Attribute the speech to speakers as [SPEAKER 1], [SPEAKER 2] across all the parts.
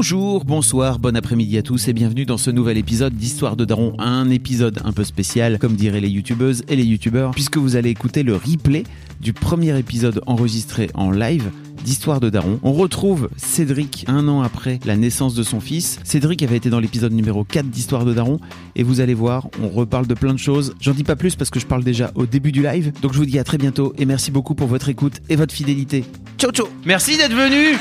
[SPEAKER 1] Bonjour, bonsoir, bon après-midi à tous et bienvenue dans ce nouvel épisode d'Histoire de Daron, un épisode un peu spécial, comme diraient les youtubeuses et les youtubeurs, puisque vous allez écouter le replay du premier épisode enregistré en live d'Histoire de Daron. On retrouve Cédric un an après la naissance de son fils. Cédric avait été dans l'épisode numéro 4 d'Histoire de Daron et vous allez voir, on reparle de plein de choses. J'en dis pas plus parce que je parle déjà au début du live. Donc je vous dis à très bientôt et merci beaucoup pour votre écoute et votre fidélité. Ciao ciao Merci d'être venu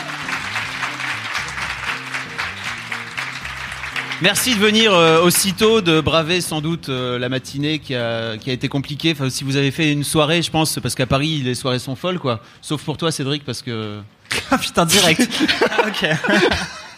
[SPEAKER 1] Merci de venir euh, aussitôt, de braver sans doute euh, la matinée qui a, qui a été compliquée. Enfin, si vous avez fait une soirée, je pense, parce qu'à Paris, les soirées sont folles, quoi. Sauf pour toi, Cédric, parce que...
[SPEAKER 2] Ah putain, direct. ok.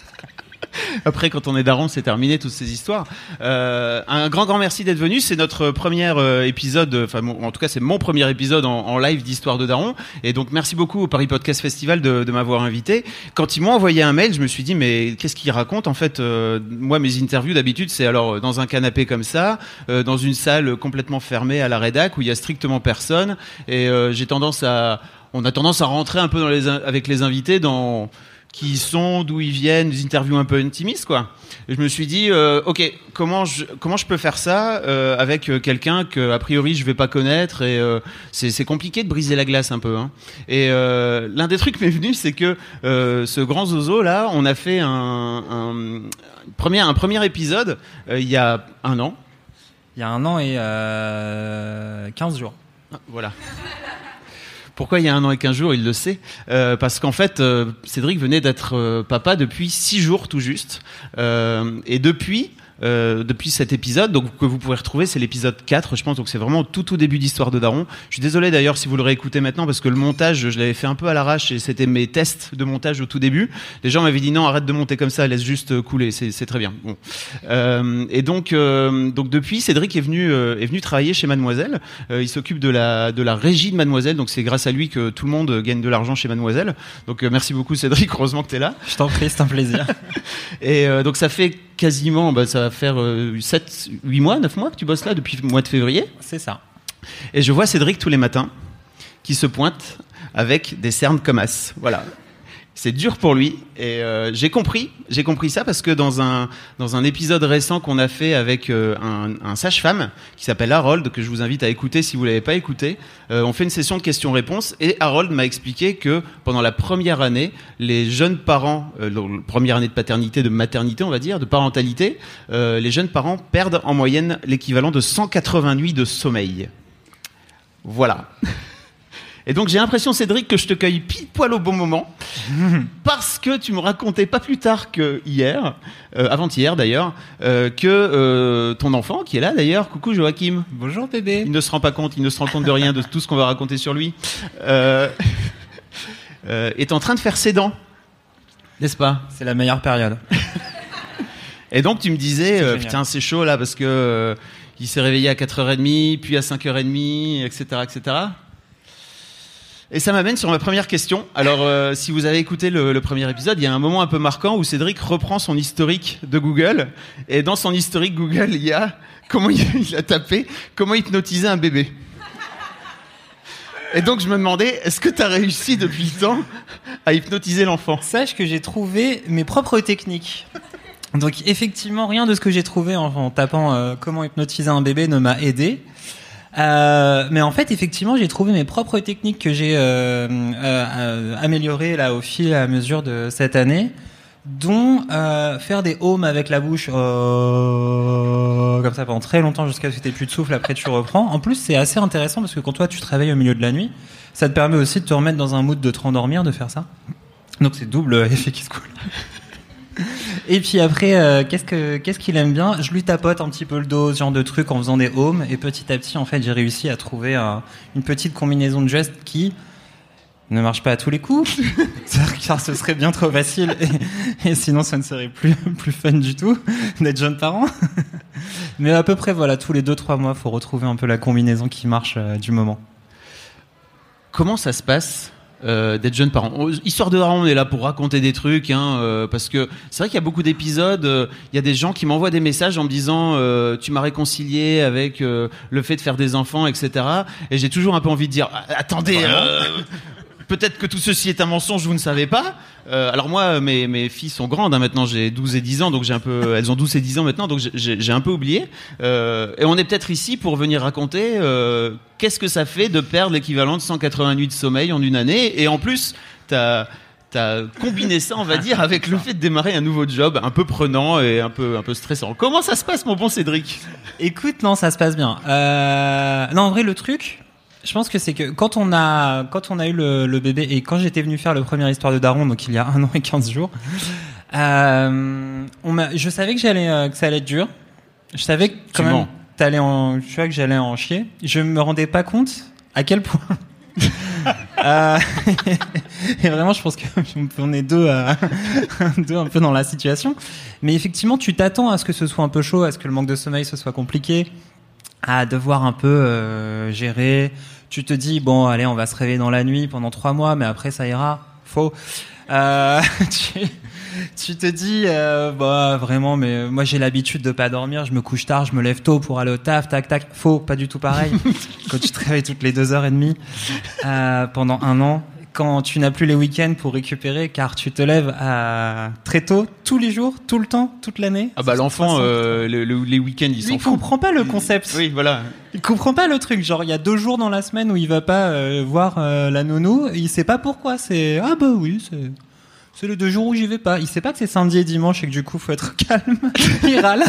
[SPEAKER 1] Après, quand on est daron, c'est terminé toutes ces histoires. Euh, un grand, grand merci d'être venu. C'est notre premier euh, épisode, enfin, mon- en tout cas, c'est mon premier épisode en, live d'Histoire de Daron. Et donc, merci beaucoup au Paris Podcast Festival de, m'avoir invité. Quand ils m'ont envoyé un mail, je me suis dit, mais qu'est-ce qu'ils racontent? En fait, euh, moi, mes interviews d'habitude, c'est alors euh, dans un canapé comme ça, euh, dans une salle complètement fermée à la rédac où il y a strictement personne. Et euh, j'ai tendance à, on a tendance à rentrer un peu avec les invités dans qui ils sont, d'où ils viennent, des interviews un peu intimistes, quoi. Et je me suis dit, euh, ok, comment je, comment je peux faire ça euh, avec euh, quelqu'un que a priori je vais pas connaître et euh, c'est compliqué de briser la glace un peu. Hein. Et l'un des trucs m'est venu, c'est que ce grand zozo là, on a fait un, un premier un premier épisode il y a un an.
[SPEAKER 2] Il y a un an et euh, 15 jours.
[SPEAKER 1] Ah, Voilà. Pourquoi il y a un an et quinze jours, il le sait. Euh, parce qu'en fait, euh, Cédric venait d'être euh, papa depuis six jours tout juste. Et depuis, euh, depuis cet épisode, donc que vous pourrez retrouver, c'est l'épisode 4, je pense, donc c'est vraiment tout tout début d'Histoire de Daron. Je suis désolé d'ailleurs si vous le réécoutez maintenant, parce que le montage, je l'avais fait un peu à l'arrache, et c'était mes tests de montage au tout début. Les gens m'avaient dit non, arrête de monter comme ça, laisse juste couler, c'est c'est très bien. Bon. Euh, et donc, euh, donc depuis, Cédric est venu, euh, est venu travailler chez Mademoiselle. Euh, il s'occupe de la, de la régie de Mademoiselle, donc c'est grâce à lui que tout le monde gagne de l'argent chez Mademoiselle. Donc merci beaucoup Cédric, heureusement que tu es là.
[SPEAKER 2] Je t'en prie, c'est un plaisir.
[SPEAKER 1] Et euh, donc ça fait quasiment, bah, ça va faire euh, 7, 8 mois, 9 mois que tu bosses là depuis le mois de février.
[SPEAKER 2] c'est ça.
[SPEAKER 1] Et je vois Cédric tous les matins qui se pointe avec des cernes comme as. Voilà. C'est dur pour lui et euh, j'ai compris, j'ai compris ça parce que dans un dans un épisode récent qu'on a fait avec euh, un, sage-femme qui s'appelle Harold que je vous invite à écouter si vous l'avez pas écouté, euh, on fait une session de questions-réponses et Harold m'a expliqué que pendant la première année, les jeunes parents, première année de paternité, de maternité, on va dire, de parentalité, les jeunes parents perdent en moyenne l'équivalent de 180 nuits de sommeil. Voilà. Et donc j'ai l'impression, Cédric, que je te cueille pile poil au bon moment, parce que tu me racontais pas plus tard que hier, euh, avant-hier d'ailleurs, euh, que euh, ton enfant, qui est là d'ailleurs, coucou Joachim,
[SPEAKER 2] Bonjour bébé.
[SPEAKER 1] il ne se rend pas compte, il ne se rend compte de rien de tout ce qu'on va raconter sur lui, est en train de faire ses dents, n'est-ce pas?
[SPEAKER 2] C'est la meilleure période.
[SPEAKER 1] Et donc tu me disais, putain c'est chaud là parce que il s'est réveillé à 4h30, puis à 5h30, etc. etc. Et ça m'amène sur ma première question. Alors euh, si vous avez écouté le, premier épisode, il y a un moment un peu marquant où Cédric reprend son historique de Google. Et dans son historique Google, il y a comment il, a tapé comment hypnotiser un bébé. Et donc je me demandais, est-ce que tu as réussi depuis le temps à hypnotiser l'enfant?
[SPEAKER 2] Sache que j'ai trouvé mes propres techniques. Donc effectivement, rien de ce que j'ai trouvé en, en tapant euh, comment hypnotiser un bébé ne m'a aidé. Euh, mais en fait, effectivement, j'ai trouvé mes propres techniques que j'ai euh, euh, euh, améliorées là au fil et à mesure de cette année, dont euh, faire des ohms avec la bouche comme ça pendant très longtemps jusqu'à ce que tu plus de souffle. Après, tu reprends. En plus, c'est assez intéressant parce que quand toi tu travailles au milieu de la nuit, ça te permet aussi de te remettre dans un mood de te rendormir, de faire ça. Donc c'est double effet qui se coule. Et puis après, euh, qu'est-ce que qu'est-ce qu'il aime bien? Je lui tapote un petit peu le dos, ce genre de truc, en faisant des homes. Et petit à petit, en fait, j'ai réussi à trouver un- une petite combinaison de gestes qui ne marche pas à tous les coups, car ce serait bien trop facile. Et, et sinon, ça ne serait plus plus fun du tout d'être jeune parent. Mais à peu près, voilà, tous les deux trois mois, faut retrouver un peu la combinaison qui marche euh, du moment.
[SPEAKER 1] Comment ça se passe? Euh, d'être jeune parent On- Histoire de Daron, on est là pour raconter des trucs, hein, euh, parce que c'est vrai qu'il y a beaucoup d'épisodes. euh, Il y a des gens qui m'envoient des messages en me disant euh, tu m'as réconcilié avec euh, le fait de faire des enfants, etc. Et j'ai toujours un peu envie de dire Ah, attendez. Peut-être que tout ceci est un mensonge, vous ne savez pas. Euh, alors moi, mes, mes filles sont grandes hein, maintenant, j'ai 12 et 10 ans, donc j'ai un peu, elles ont 12 et 10 ans maintenant, donc j'ai- un peu oublié. Euh, et on est peut-être ici pour venir raconter euh, qu'est-ce que ça fait de perdre l'équivalent de 180 nuits de sommeil en une année. Et en plus, t'as as combiné ça, on va dire, avec le fait de démarrer un nouveau job un peu prenant et un peu, un peu stressant. Comment ça se passe, mon bon Cédric?
[SPEAKER 2] Écoute, non, ça se passe bien. Euh, non, en vrai, le truc, je pense que c'est que quand on a, quand on a eu le, le bébé et quand j'étais venu faire le premier histoire de Daron, donc il y a un an et 15 jours, euh, on m'a, je savais que j'allais, euh, que ça allait être dur. Je savais que quand
[SPEAKER 1] Tu
[SPEAKER 2] même, t'allais en, tu vois que j'allais en chier. Je me rendais pas compte à quel point. Euh, et vraiment, je pense qu'on est deux, un peu dans la situation. Mais effectivement, tu t'attends à ce que ce soit un peu chaud, à ce que le manque de sommeil ce soit compliqué, à devoir un peu euh, gérer. Tu te dis bon, allez, on va se réveiller dans la nuit pendant trois mois, mais après ça ira. Faux. Euh, tu, tu te dis euh, bah vraiment, mais moi j'ai l'habitude de pas dormir. Je me couche tard, je me lève tôt pour aller au taf, tac tac. Faux, pas du tout pareil. Quand tu te réveilles toutes les deux heures et demie euh, pendant un an. Quand tu n'as plus les week-ends pour récupérer, car tu te lèves à... très tôt, tous les jours, tout le temps, toute l'année.
[SPEAKER 1] Ah bah l'enfant, euh, le- le- les week-ends, ils
[SPEAKER 2] Lui,
[SPEAKER 1] s'en
[SPEAKER 2] il
[SPEAKER 1] fout.
[SPEAKER 2] comprend pas le concept.
[SPEAKER 1] Oui, voilà.
[SPEAKER 2] Il comprend pas le truc. Genre, il y a deux jours dans la semaine où il va pas euh, voir euh, la nounou. Il sait pas pourquoi. C'est ah bah oui, c'est c'est les deux jours où j'y vais pas. Il sait pas que c'est samedi et dimanche et que du coup faut être calme. il râle.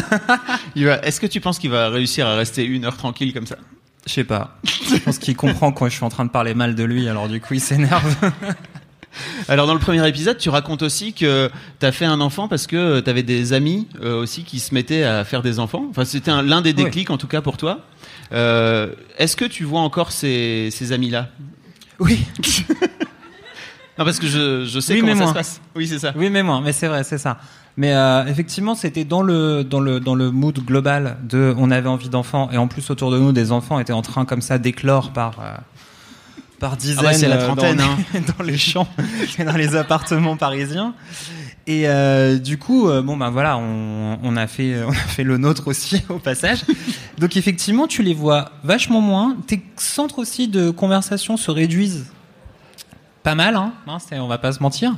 [SPEAKER 1] Il Est-ce que tu penses qu'il va réussir à rester une heure tranquille comme ça?
[SPEAKER 2] Je sais pas. Je pense qu'il comprend quand je suis en train de parler mal de lui. Alors du coup, il s'énerve.
[SPEAKER 1] Alors dans le premier épisode, tu racontes aussi que tu as fait un enfant parce que tu avais des amis euh, aussi qui se mettaient à faire des enfants. Enfin, c'était un- l'un des déclics en tout cas pour toi. Euh, Est-ce que tu vois encore ces, ces amis-là?
[SPEAKER 2] Oui.
[SPEAKER 1] Non, parce que je, je sais
[SPEAKER 2] Oui,
[SPEAKER 1] comment
[SPEAKER 2] mais
[SPEAKER 1] ça se passe. Oui, c'est ça.
[SPEAKER 2] Oui, mais moi, mais c'est vrai, c'est ça. Mais euh, effectivement, c'était dans le dans le dans le mood global de on avait envie d'enfants et en plus autour de nous des enfants étaient en train comme ça d'éclore par euh, par dizaines
[SPEAKER 1] Ah c'est la
[SPEAKER 2] euh,
[SPEAKER 1] trentaine,
[SPEAKER 2] dans,
[SPEAKER 1] hein.
[SPEAKER 2] dans les champs et dans les appartements parisiens. Et euh, du coup, bon ben voilà, on, on a fait on a fait le nôtre aussi au passage. Donc effectivement, tu les vois vachement moins. Tes centres aussi de conversation se réduisent pas mal, hein. on va pas se mentir.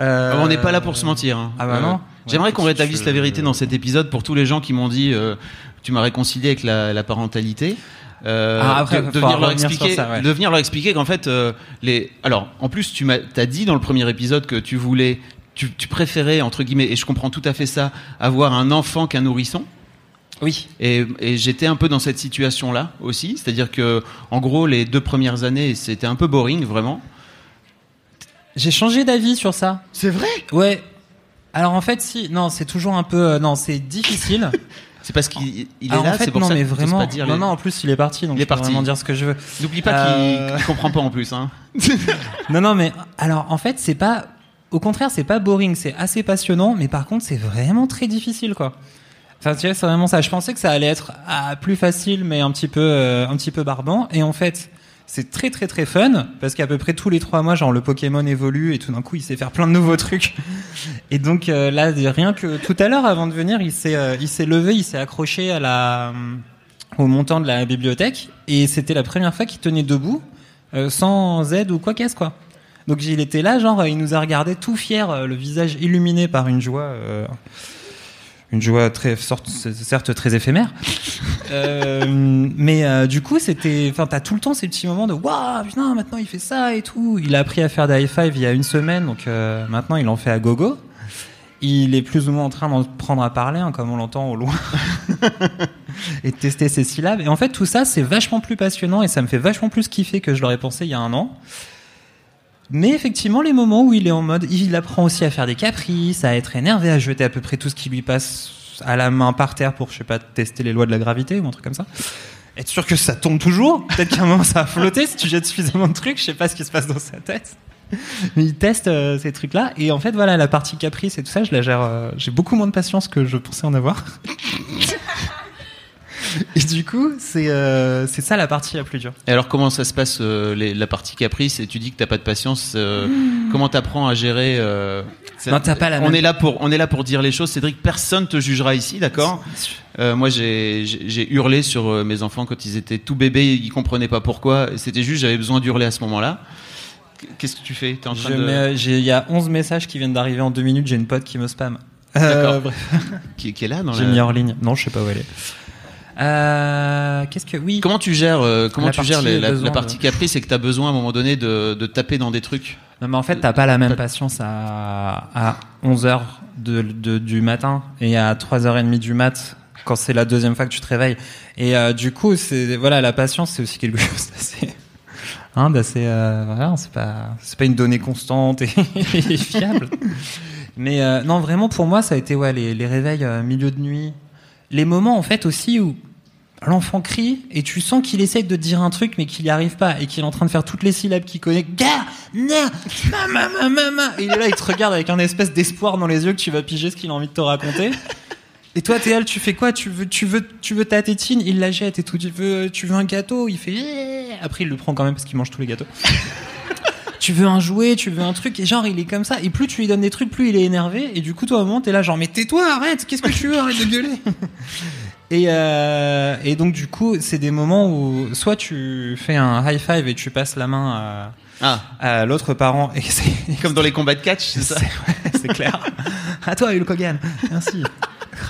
[SPEAKER 2] Euh,
[SPEAKER 1] On n'est pas là pour se mentir. hein.
[SPEAKER 2] Ah bah non.
[SPEAKER 1] J'aimerais
[SPEAKER 2] Ouais,
[SPEAKER 1] qu'on rétablisse
[SPEAKER 2] je-
[SPEAKER 1] la vérité dans cet épisode pour tous les gens qui m'ont dit euh, tu m'as réconcilié avec la, la parentalité. Euh,
[SPEAKER 2] Ah, après,
[SPEAKER 1] de, venir leur expliquer,
[SPEAKER 2] ça, ouais.
[SPEAKER 1] de venir leur expliquer qu'en fait euh, les. Alors en plus tu m'as as dit dans le premier épisode que tu voulais, tu, tu préférais entre guillemets et je comprends tout à fait ça, avoir un enfant qu'un nourrisson.
[SPEAKER 2] Oui.
[SPEAKER 1] Et, et j'étais un peu dans cette situation-là aussi, c'est-à-dire que en gros les deux premières années c'était un peu boring vraiment.
[SPEAKER 2] J'ai changé d'avis sur ça.
[SPEAKER 1] C'est vrai?
[SPEAKER 2] Ouais. Alors en fait, si, non, c'est toujours un peu, euh, non, c'est difficile.
[SPEAKER 1] C'est parce qu'il il est
[SPEAKER 2] Alors,
[SPEAKER 1] là,
[SPEAKER 2] en fait,
[SPEAKER 1] c'est pour
[SPEAKER 2] non,
[SPEAKER 1] ça
[SPEAKER 2] mais
[SPEAKER 1] que
[SPEAKER 2] vraiment,
[SPEAKER 1] pas dire
[SPEAKER 2] non,
[SPEAKER 1] les-
[SPEAKER 2] non, en plus, il est parti, donc
[SPEAKER 1] Il est
[SPEAKER 2] je peux
[SPEAKER 1] parti.
[SPEAKER 2] vraiment dire ce que je veux.
[SPEAKER 1] N'oublie pas
[SPEAKER 2] Euh,
[SPEAKER 1] qu'il qu'il comprend pas en plus. Hein.
[SPEAKER 2] Non, non, mais alors en fait, c'est pas, au contraire, c'est pas boring, c'est assez passionnant, mais par contre, c'est vraiment très difficile, quoi. Enfin, tu vois, c'est vraiment ça. Je pensais que ça allait être ah, plus facile, mais un petit peu, euh, un petit peu barbant. Et en fait, c'est très très très fun parce qu'à peu près tous les trois mois, genre le Pokémon évolue et tout d'un coup, il sait faire plein de nouveaux trucs. Et donc euh, là, rien que tout à l'heure, avant de venir, il s'est, euh, il s'est levé, il s'est accroché à la, euh, au montant de la bibliothèque et c'était la première fois qu'il tenait debout sans aide ou quoi qu'est-ce quoi. Donc il était là, genre il nous a regardé tout fier, le visage illuminé par une joie, une joie très sorte- certes très éphémère. Euh, mais euh, du coup c'était, enfin t'as tout le temps ces petits moments de waouh putain maintenant il fait ça et tout. Il a appris à faire des high five il y a une semaine, donc euh, maintenant il en fait à gogo. Il est plus ou moins en train d'en prendre à parler, hein, comme on l'entend au loin, et de tester ses syllabes. Et en fait, tout ça, c'est vachement plus passionnant et ça me fait vachement plus kiffer que je l'aurais pensé il y a un an. Mais effectivement, les moments où il est en mode, il apprend aussi à faire des caprices, à être énervé, à jeter à peu près tout ce qui lui passe à la main par terre pour, je sais pas, tester les lois de la gravité ou un truc comme ça. Être sûr que ça tombe toujours. Peut-être qu'à un moment ça va flotter si tu jettes suffisamment de trucs. Je sais pas ce qui se passe dans sa tête. Mais il teste euh, ces trucs-là. Et en fait, voilà, la partie caprice et tout ça, je la gère. euh, J'ai beaucoup moins de patience que je pensais en avoir. et du coup, c'est euh, c'est ça la partie la plus dure.
[SPEAKER 1] Et alors comment ça se passe euh, les- la partie caprice Et tu dis que t'as pas de patience. euh, Comment t'apprends à gérer euh, ça-
[SPEAKER 2] Non, t'as pas la
[SPEAKER 1] on
[SPEAKER 2] même-
[SPEAKER 1] est là pour on est là pour dire les choses. Cédric, personne te jugera ici, d'accord? Euh, Moi, j'ai j'ai j'ai hurlé sur euh, mes enfants quand ils étaient tout bébés. Ils comprenaient pas pourquoi. C'était juste j'avais besoin d'hurler à ce moment-là. Qu'est-ce que tu fais? T'es en train
[SPEAKER 2] Je
[SPEAKER 1] de
[SPEAKER 2] mets- j'ai- Il y a 11 messages qui viennent d'arriver en deux minutes. J'ai une pote qui me spam.
[SPEAKER 1] D'accord.
[SPEAKER 2] Euh,
[SPEAKER 1] qui est là dans
[SPEAKER 2] J'ai
[SPEAKER 1] la-
[SPEAKER 2] mis hors ligne. Non, je sais pas où elle est. Euh, Qu'est-ce que oui
[SPEAKER 1] Comment tu gères euh, comment
[SPEAKER 2] La
[SPEAKER 1] tu gères les- la,
[SPEAKER 2] de-
[SPEAKER 1] partie caprice C'est que t'as besoin à un moment donné de, de taper dans des trucs.
[SPEAKER 2] Non, mais en fait, t'as pas la même patience à, à 11h de, de- du matin et à 3h30 du mat quand c'est la deuxième fois que tu te réveilles. Et euh, du coup, c'est voilà, la patience, c'est aussi quelque chose d'assez. Hein, d'assez. euh, voilà, c'est pas, c'est pas une donnée constante et, et fiable. Mais euh, non, vraiment, pour moi, ça a été ouais, les, les réveils euh, milieu de nuit. Les moments, en fait, aussi où l'enfant crie et tu sens qu'il essaye de dire un truc mais qu'il n'y arrive pas et qu'il est en train de faire toutes les syllabes qu'il connaît. Il est là, il te regarde avec un espèce d'espoir dans les yeux que tu vas piger ce qu'il a envie de te raconter. Et toi, là, tu fais quoi? Tu veux, tu veux, tu veux ta tétine? Il la jette et tout. Tu veux, tu veux un gâteau? Il fait. Après, il le prend quand même parce qu'il mange tous les gâteaux. Tu veux un jouet, tu veux un truc, et genre il est comme ça, et plus tu lui donnes des trucs, plus il est énervé, et du coup toi au moment t'es là genre mais tais-toi, arrête, qu'est-ce que tu veux, arrête de gueuler. et, euh, et donc du coup c'est des moments où soit tu fais un high five et tu passes la main
[SPEAKER 1] Ah,
[SPEAKER 2] à, à l'autre parent, et c'est
[SPEAKER 1] comme dans les combats de catch, c'est ça
[SPEAKER 2] c'est ouais, clair. à toi Hulk Hogan, merci.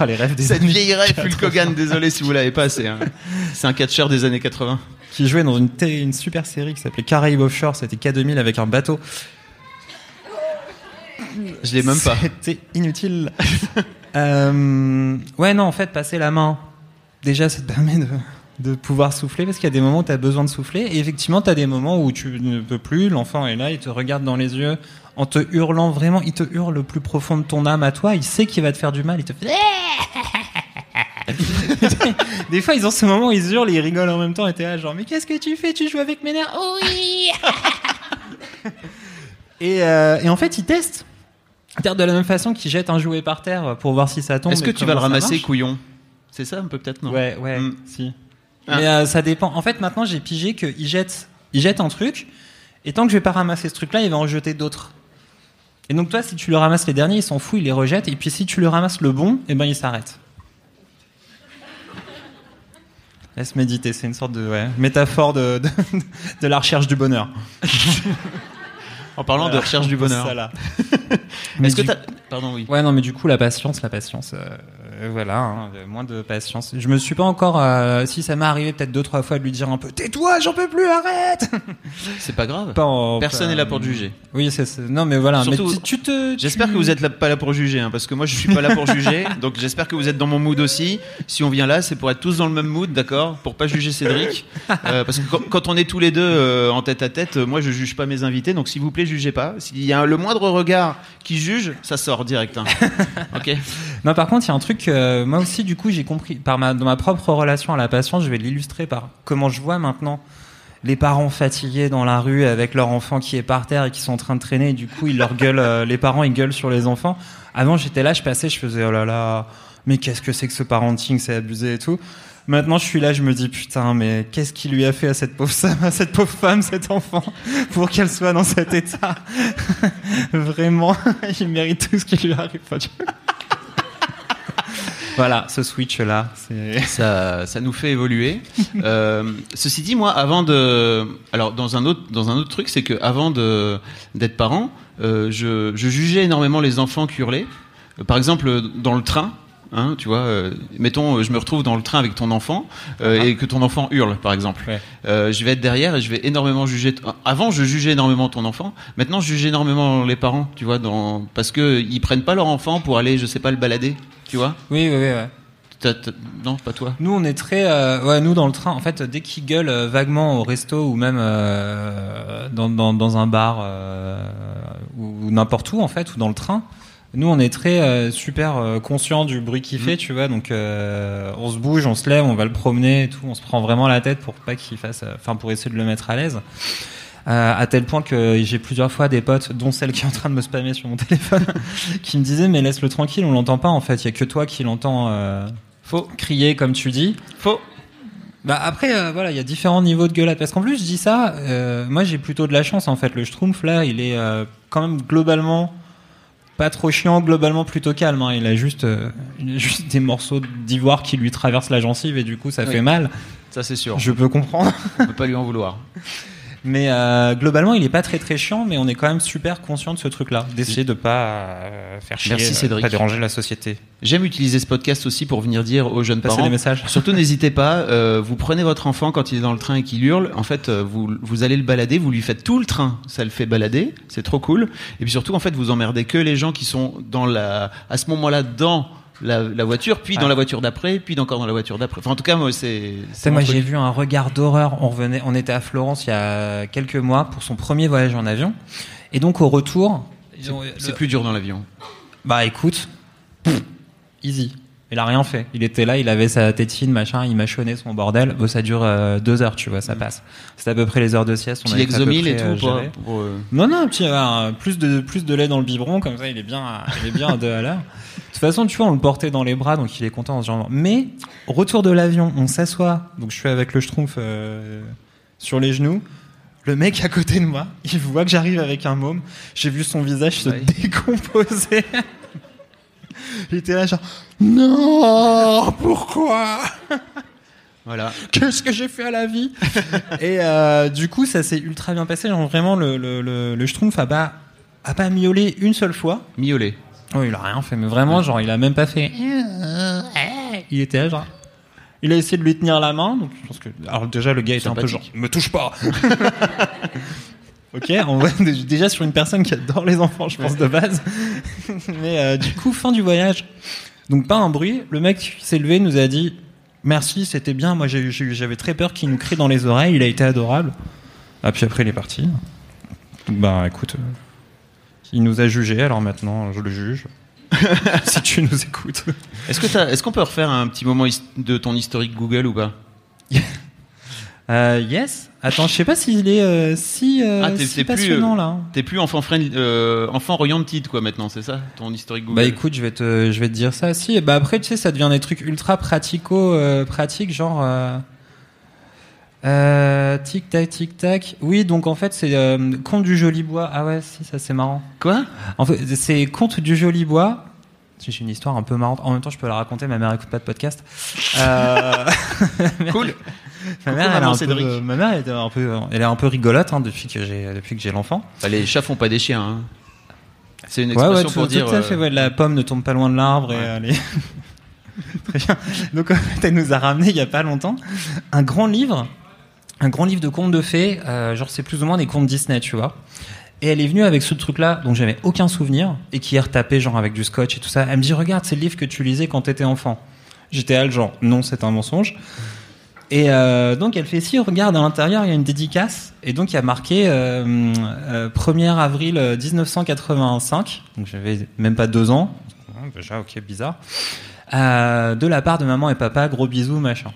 [SPEAKER 2] Ah, les rêves des
[SPEAKER 1] Cette vieille rêve, Hulk
[SPEAKER 2] 80.
[SPEAKER 1] Hogan, désolé si vous l'avez pas, c'est un, c'est un catcheur des années 80.
[SPEAKER 2] Qui jouait dans une, super série qui s'appelait Caraïbes Offshore, c'était K2000 avec un bateau.
[SPEAKER 1] Je l'ai même pas.
[SPEAKER 2] C'était inutile. Euh, ouais, non, en fait, passer la main, déjà, ça te permet de, de pouvoir souffler parce qu'il y a des moments où tu as besoin de souffler. Et effectivement, tu as des moments où tu ne peux plus. L'enfant est là, il te regarde dans les yeux en te hurlant vraiment. Il te hurle le plus profond de ton âme à toi. Il sait qu'il va te faire du mal. Il te fait. des fois, ils ont ce moment où ils hurlent et ils rigolent en même temps. Et t'es là, genre, mais qu'est-ce que tu fais? Tu joues avec mes nerfs? Oui et, euh, et en fait, ils testent. C'est-à-dire de la même façon qu'ils jettent un jouet par terre pour voir si ça tombe.
[SPEAKER 1] Est-ce que tu vas le ramasser, couillon? C'est ça un peu peut-être, non?
[SPEAKER 2] Ouais, ouais,
[SPEAKER 1] Mm.
[SPEAKER 2] si.
[SPEAKER 1] Ah.
[SPEAKER 2] Mais euh, ça dépend. En fait, maintenant, j'ai pigé qu'ils jettent, ils jettent un truc, et tant que je vais pas ramasser ce truc-là, il va en jeter d'autres. Et donc, toi, si tu le ramasses les derniers, il s'en fout, il les rejette, et puis si tu le ramasses le bon, eh ben, il s'arrête. Laisse méditer, c'est une sorte de ouais, métaphore de, de, de la recherche du bonheur.
[SPEAKER 1] En parlant de recherche du bonheur.
[SPEAKER 2] ça là. Mais
[SPEAKER 1] Est-ce que
[SPEAKER 2] du-.
[SPEAKER 1] Pardon, oui.
[SPEAKER 2] Ouais, non, mais du coup, la patience, la patience, euh, euh, voilà, hein, euh, moins de patience. Je me suis pas encore, euh, si ça m'est arrivé peut-être deux, trois fois de lui dire un peu, tais-toi, j'en peux plus, arrête!
[SPEAKER 1] C'est pas grave.
[SPEAKER 2] Pas en-
[SPEAKER 1] Personne n'est là pour te juger.
[SPEAKER 2] Oui, c'est, non, mais voilà,
[SPEAKER 1] Surtout-
[SPEAKER 2] mais tu, tu te.
[SPEAKER 1] J'espère
[SPEAKER 2] tu-
[SPEAKER 1] que vous êtes là- pas là pour juger, hein, parce que moi je suis pas là pour juger. Donc j'espère que vous êtes dans mon mood aussi. Si on vient là, c'est pour être tous dans le même mood, d'accord Pour pas juger Cédric. Euh, parce que quand, quand on est tous les deux euh, en tête à tête, euh, moi je juge pas mes invités. Donc s'il vous plaît, jugez pas. S'il y a le moindre regard qui juge, ça sort direct. hein. Ok
[SPEAKER 2] Non, par contre, il y a un truc, euh, moi aussi, du coup, j'ai compris, par ma, dans ma propre relation à la patience, je vais l'illustrer par comment je vois maintenant les parents fatigués dans la rue avec leur enfant qui est par terre et qui sont en train de traîner, et du coup, ils leur gueulent, euh, les parents, ils gueulent sur les enfants. Avant, j'étais là, je passais, je faisais, oh là là, mais qu'est-ce que c'est que ce parenting, c'est abusé et tout. Maintenant, je suis là, je me dis, putain, mais qu'est-ce qu'il lui a fait à cette pauvre femme, à cette pauvre femme, cet enfant, pour qu'elle soit dans cet état? Vraiment, il mérite tout ce qui lui arrive. Voilà, ce switch-là,
[SPEAKER 1] ça, ça nous fait évoluer. Euh, ceci dit, moi, avant de, alors dans un autre, dans un autre truc, c'est que avant de d'être parent, euh, je, je jugeais énormément les enfants qui hurlaient. Euh, Par exemple, dans le train. Hein, tu vois, euh, mettons, je me retrouve dans le train avec ton enfant euh, et que ton enfant hurle, par exemple.
[SPEAKER 2] Ouais.
[SPEAKER 1] Je vais être derrière et je vais énormément juger. Avant, je jugeais énormément ton enfant. Maintenant, je juge énormément les parents, tu vois, dans... parce que ils prennent pas leur enfant pour aller, je sais pas, le balader, tu vois.
[SPEAKER 2] Oui, oui, oui. ouais.
[SPEAKER 1] Non, pas toi.
[SPEAKER 2] Nous, on est très, euh, ouais, nous dans le train, en fait, dès qu'ils gueulent euh, vaguement au resto ou même euh, dans, dans, dans un bar euh, ou, ou n'importe où, en fait, ou dans le train, nous, on est très super conscient du bruit qu'il fait, tu vois. Donc, on se bouge, on se lève, on va le promener et tout. On se prend vraiment la tête pour pas qu'il fasse, enfin, pour essayer de le mettre à l'aise. Euh, à tel point que j'ai plusieurs fois des potes, dont celle qui est en train de me spammer sur mon téléphone, qui me disaient mais laisse-le tranquille, on l'entend pas en fait, il y a que toi qui l'entends euh,
[SPEAKER 1] Faux.
[SPEAKER 2] crier comme tu dis.
[SPEAKER 1] Faux.
[SPEAKER 2] Bah après euh, voilà, il y a différents niveaux de gueulade parce qu'en plus je dis ça, euh, moi j'ai plutôt de la chance en fait. Le Schtroumpf là, il est euh, quand même globalement pas trop chiant, globalement plutôt calme. hein. Il a juste, il a juste des morceaux d'ivoire qui lui traversent la gencive et du coup ça
[SPEAKER 1] Oui.
[SPEAKER 2] fait mal.
[SPEAKER 1] Ça, c'est sûr.
[SPEAKER 2] Je peux comprendre.
[SPEAKER 1] On peut pas lui en vouloir.
[SPEAKER 2] Mais euh, globalement, il est pas très très chiant, mais on est quand même super conscient de ce truc-là, d'essayer de pas euh, faire chier,
[SPEAKER 1] Merci,
[SPEAKER 2] euh,
[SPEAKER 1] Cédric.
[SPEAKER 2] pas déranger la société.
[SPEAKER 1] J'aime utiliser ce podcast aussi pour venir dire aux jeunes
[SPEAKER 2] Passer
[SPEAKER 1] parents.
[SPEAKER 2] des messages.
[SPEAKER 1] Surtout, n'hésitez pas. euh, vous prenez votre enfant quand il est dans le train et qu'il hurle. En fait, vous, vous allez le balader. Vous lui faites tout le train. Ça le fait balader. C'est trop cool. Et puis surtout, en fait, vous emmerdez que les gens qui sont dans la, à ce moment-là dans la, la voiture, puis dans la voiture d'après, puis encore dans la voiture d'après. Enfin, en tout cas, moi, c'est.
[SPEAKER 2] Moi j'ai vu un regard d'horreur. On revenait, on était à Florence il y a quelques mois pour son premier voyage en avion, et donc au retour,
[SPEAKER 1] C'est
[SPEAKER 2] le-
[SPEAKER 1] plus dur dans l'avion.
[SPEAKER 2] bah écoute, pff, easy. Il a rien fait. Il était là, il avait sa tétine, machin, il mâchonnait son bordel. Bon, ça dure euh, deux heures, tu vois, ça passe. C'est à peu près les heures de sieste. On
[SPEAKER 1] Petit exomile et tout.
[SPEAKER 2] euh,
[SPEAKER 1] pour- euh,
[SPEAKER 2] Non, non, petit, euh, plus de plus de lait dans le biberon, comme ça, il est bien, à- il est bien à deux à l'heure. De toute façon, tu vois, on le portait dans les bras, donc il est content en ce genre. Mais retour de l'avion, on s'assoit. Donc je suis avec le schtroumpf euh, sur les genoux. Le mec à côté de moi, il voit que j'arrive avec un môme. J'ai vu son visage se
[SPEAKER 1] Ouais.
[SPEAKER 2] décomposer. il était là genre non, pourquoi?
[SPEAKER 1] Voilà.
[SPEAKER 2] Qu'est-ce que j'ai fait à la vie? Et euh, du coup, ça s'est ultra bien passé. Genre, vraiment, le, le, le, le Schtroumpf a pas, a pas miaulé une seule fois.
[SPEAKER 1] Miaulet.
[SPEAKER 2] Oh, il a rien fait, mais vraiment, genre, il a même pas fait. Il était là, genre. Il a essayé de lui tenir la main, donc je pense que. Alors, déjà, le gars était un peu genre, me touche pas Ok, on voit déjà sur une personne qui adore les enfants, je pense, de base. mais euh, du coup, fin du voyage. Donc, pas un bruit. Le mec s'est levé, nous a dit Merci, c'était bien. Moi, j'avais très peur qu'il nous crie dans les oreilles. Il a été adorable. Ah, puis après, il est parti. Bah, écoute. euh, il nous a jugés, alors maintenant, je le juge. si tu nous écoutes.
[SPEAKER 1] Est-ce que est-ce qu'on peut refaire un petit moment de ton historique Google ou pas?
[SPEAKER 2] Euh, yes. Attends, je sais pas s'il est euh, si, euh,
[SPEAKER 1] Ah,
[SPEAKER 2] si
[SPEAKER 1] t'es plus,
[SPEAKER 2] passionnant
[SPEAKER 1] euh,
[SPEAKER 2] là.
[SPEAKER 1] T'es plus enfant friendly, euh, enfant oriented quoi maintenant, c'est ça ton historique Google?
[SPEAKER 2] Bah écoute, je vais te, je vais te dire ça. Si, bah après, tu sais, ça devient des trucs ultra pratico, pratiques, genre. Euh, euh, tic tac tic tac. Oui, donc en fait, c'est euh, Conte du Joli Bois. Ah ouais, si, ça c'est marrant.
[SPEAKER 1] Quoi?
[SPEAKER 2] En fait, c'est Conte du Joli Bois. J'ai une histoire un peu marrante. En même temps, je peux la raconter. Ma mère écoute pas de podcast. Euh,
[SPEAKER 1] Cool.
[SPEAKER 2] ma
[SPEAKER 1] Coucou,
[SPEAKER 2] mère, elle est un peu, ma mère, elle est un peu, elle est un peu rigolote hein, depuis que j'ai, depuis que j'ai l'enfant.
[SPEAKER 1] Bah, les chats font pas des chiens. hein. C'est une expression
[SPEAKER 2] ouais, tout,
[SPEAKER 1] pour dire.
[SPEAKER 2] tout à fait.
[SPEAKER 1] euh,
[SPEAKER 2] ouais, la pomme ne tombe pas loin de l'arbre et Très bien. Donc en fait, elle nous a ramené il y a pas longtemps un grand livre, un grand livre de contes de fées. euh, genre c'est plus ou moins des contes Disney, tu vois. Et elle est venue avec ce truc-là dont j'avais aucun souvenir et qui est retapé genre avec du scotch et tout ça. Elle me dit regarde, c'est le livre que tu lisais quand t'étais enfant. J'étais à le genre non, c'est un mensonge. Et euh, donc elle fait si regarde à l'intérieur il y a une dédicace et donc il y a marqué euh, euh, 1er avril euh, 1985 donc j'avais même pas deux ans déjà ok bizarre de la part de maman et papa gros bisous machin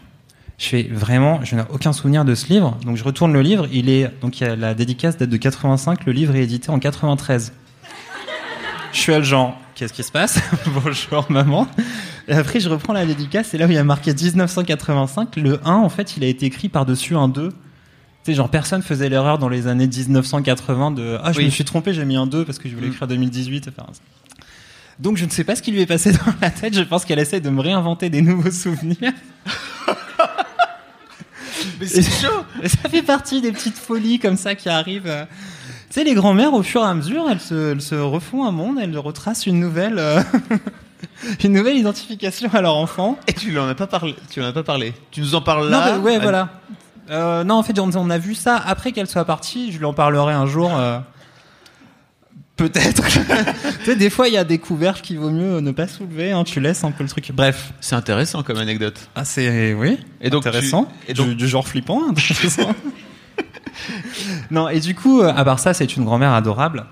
[SPEAKER 2] je fais vraiment je n'ai aucun souvenir de ce livre donc je retourne le livre il est donc il y a la dédicace date de 85 le livre est édité en 93 je suis à le genre qu'est-ce qui se passe? Bonjour maman et après, je reprends la dédicace, et là où il y a marqué 1985, le 1, en fait, il a été écrit par-dessus un 2. Tu sais, genre, personne faisait l'erreur dans les années 1980 de Ah, je
[SPEAKER 1] Oui.
[SPEAKER 2] me suis trompé, j'ai mis un 2 parce que je voulais
[SPEAKER 1] Mm.
[SPEAKER 2] écrire 2018. Enfin, donc, je ne sais pas ce qui lui est passé dans la tête. Je pense qu'elle essaie de me réinventer des nouveaux souvenirs.
[SPEAKER 1] Mais
[SPEAKER 2] c'est
[SPEAKER 1] chaud
[SPEAKER 2] Et ça fait partie des petites folies comme ça qui arrivent. Tu sais, les grand-mères, au fur et à mesure, elles se, elles se refont un monde, elles retracent une nouvelle, euh, une nouvelle identification à leur enfant.
[SPEAKER 1] Et tu l'en as pas parlé. Tu en as pas parlé. Tu nous en parles
[SPEAKER 2] Non,
[SPEAKER 1] là.
[SPEAKER 2] bah, ouais, voilà. Euh, non, en fait, on, on a vu ça après qu'elle soit partie. Je lui en parlerai un jour. euh, Peut-être. tu sais, des fois, il y a des couvercles qu'il vaut mieux ne pas soulever. Hein, tu laisses un peu le truc. Bref.
[SPEAKER 1] C'est intéressant comme anecdote.
[SPEAKER 2] Ah, c'est oui.
[SPEAKER 1] Et donc,
[SPEAKER 2] intéressant.
[SPEAKER 1] tu- et donc-
[SPEAKER 2] du, du genre flippant. hein, non, et du coup, à part ça, c'est une grand-mère adorable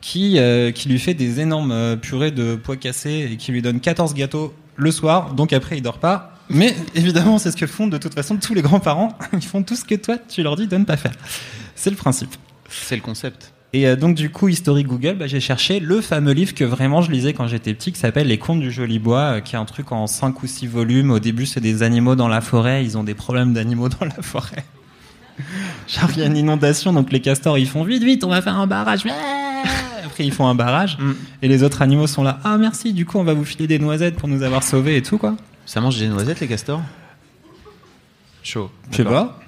[SPEAKER 2] qui euh, qui lui fait des énormes euh, purées de pois cassés et qui lui donne 14 gâteaux le soir. Donc après, il dort pas. Mais évidemment, c'est ce que font de toute façon tous les grands-parents. Ils font tout ce que toi, tu leur dis de ne pas faire. C'est le principe.
[SPEAKER 1] C'est le concept.
[SPEAKER 2] Et euh, donc du coup, historique Google, bah, j'ai cherché le fameux livre que vraiment je lisais quand j'étais petit, qui s'appelle Les Contes du Joli Bois, euh, qui est un truc en 5 ou 6 volumes. Au début, c'est des animaux dans la forêt, ils ont des problèmes d'animaux dans la forêt. Genre, il y a une inondation, donc les castors, ils font vite, vite, on va faire un barrage. Après, ils font un barrage,
[SPEAKER 1] Mm.
[SPEAKER 2] et les autres animaux sont là. Ah, merci, du coup, on va vous filer des noisettes pour nous avoir sauvés et tout, quoi.
[SPEAKER 1] Ça mange des noisettes, les castors? Chaud.
[SPEAKER 2] Je sais pas.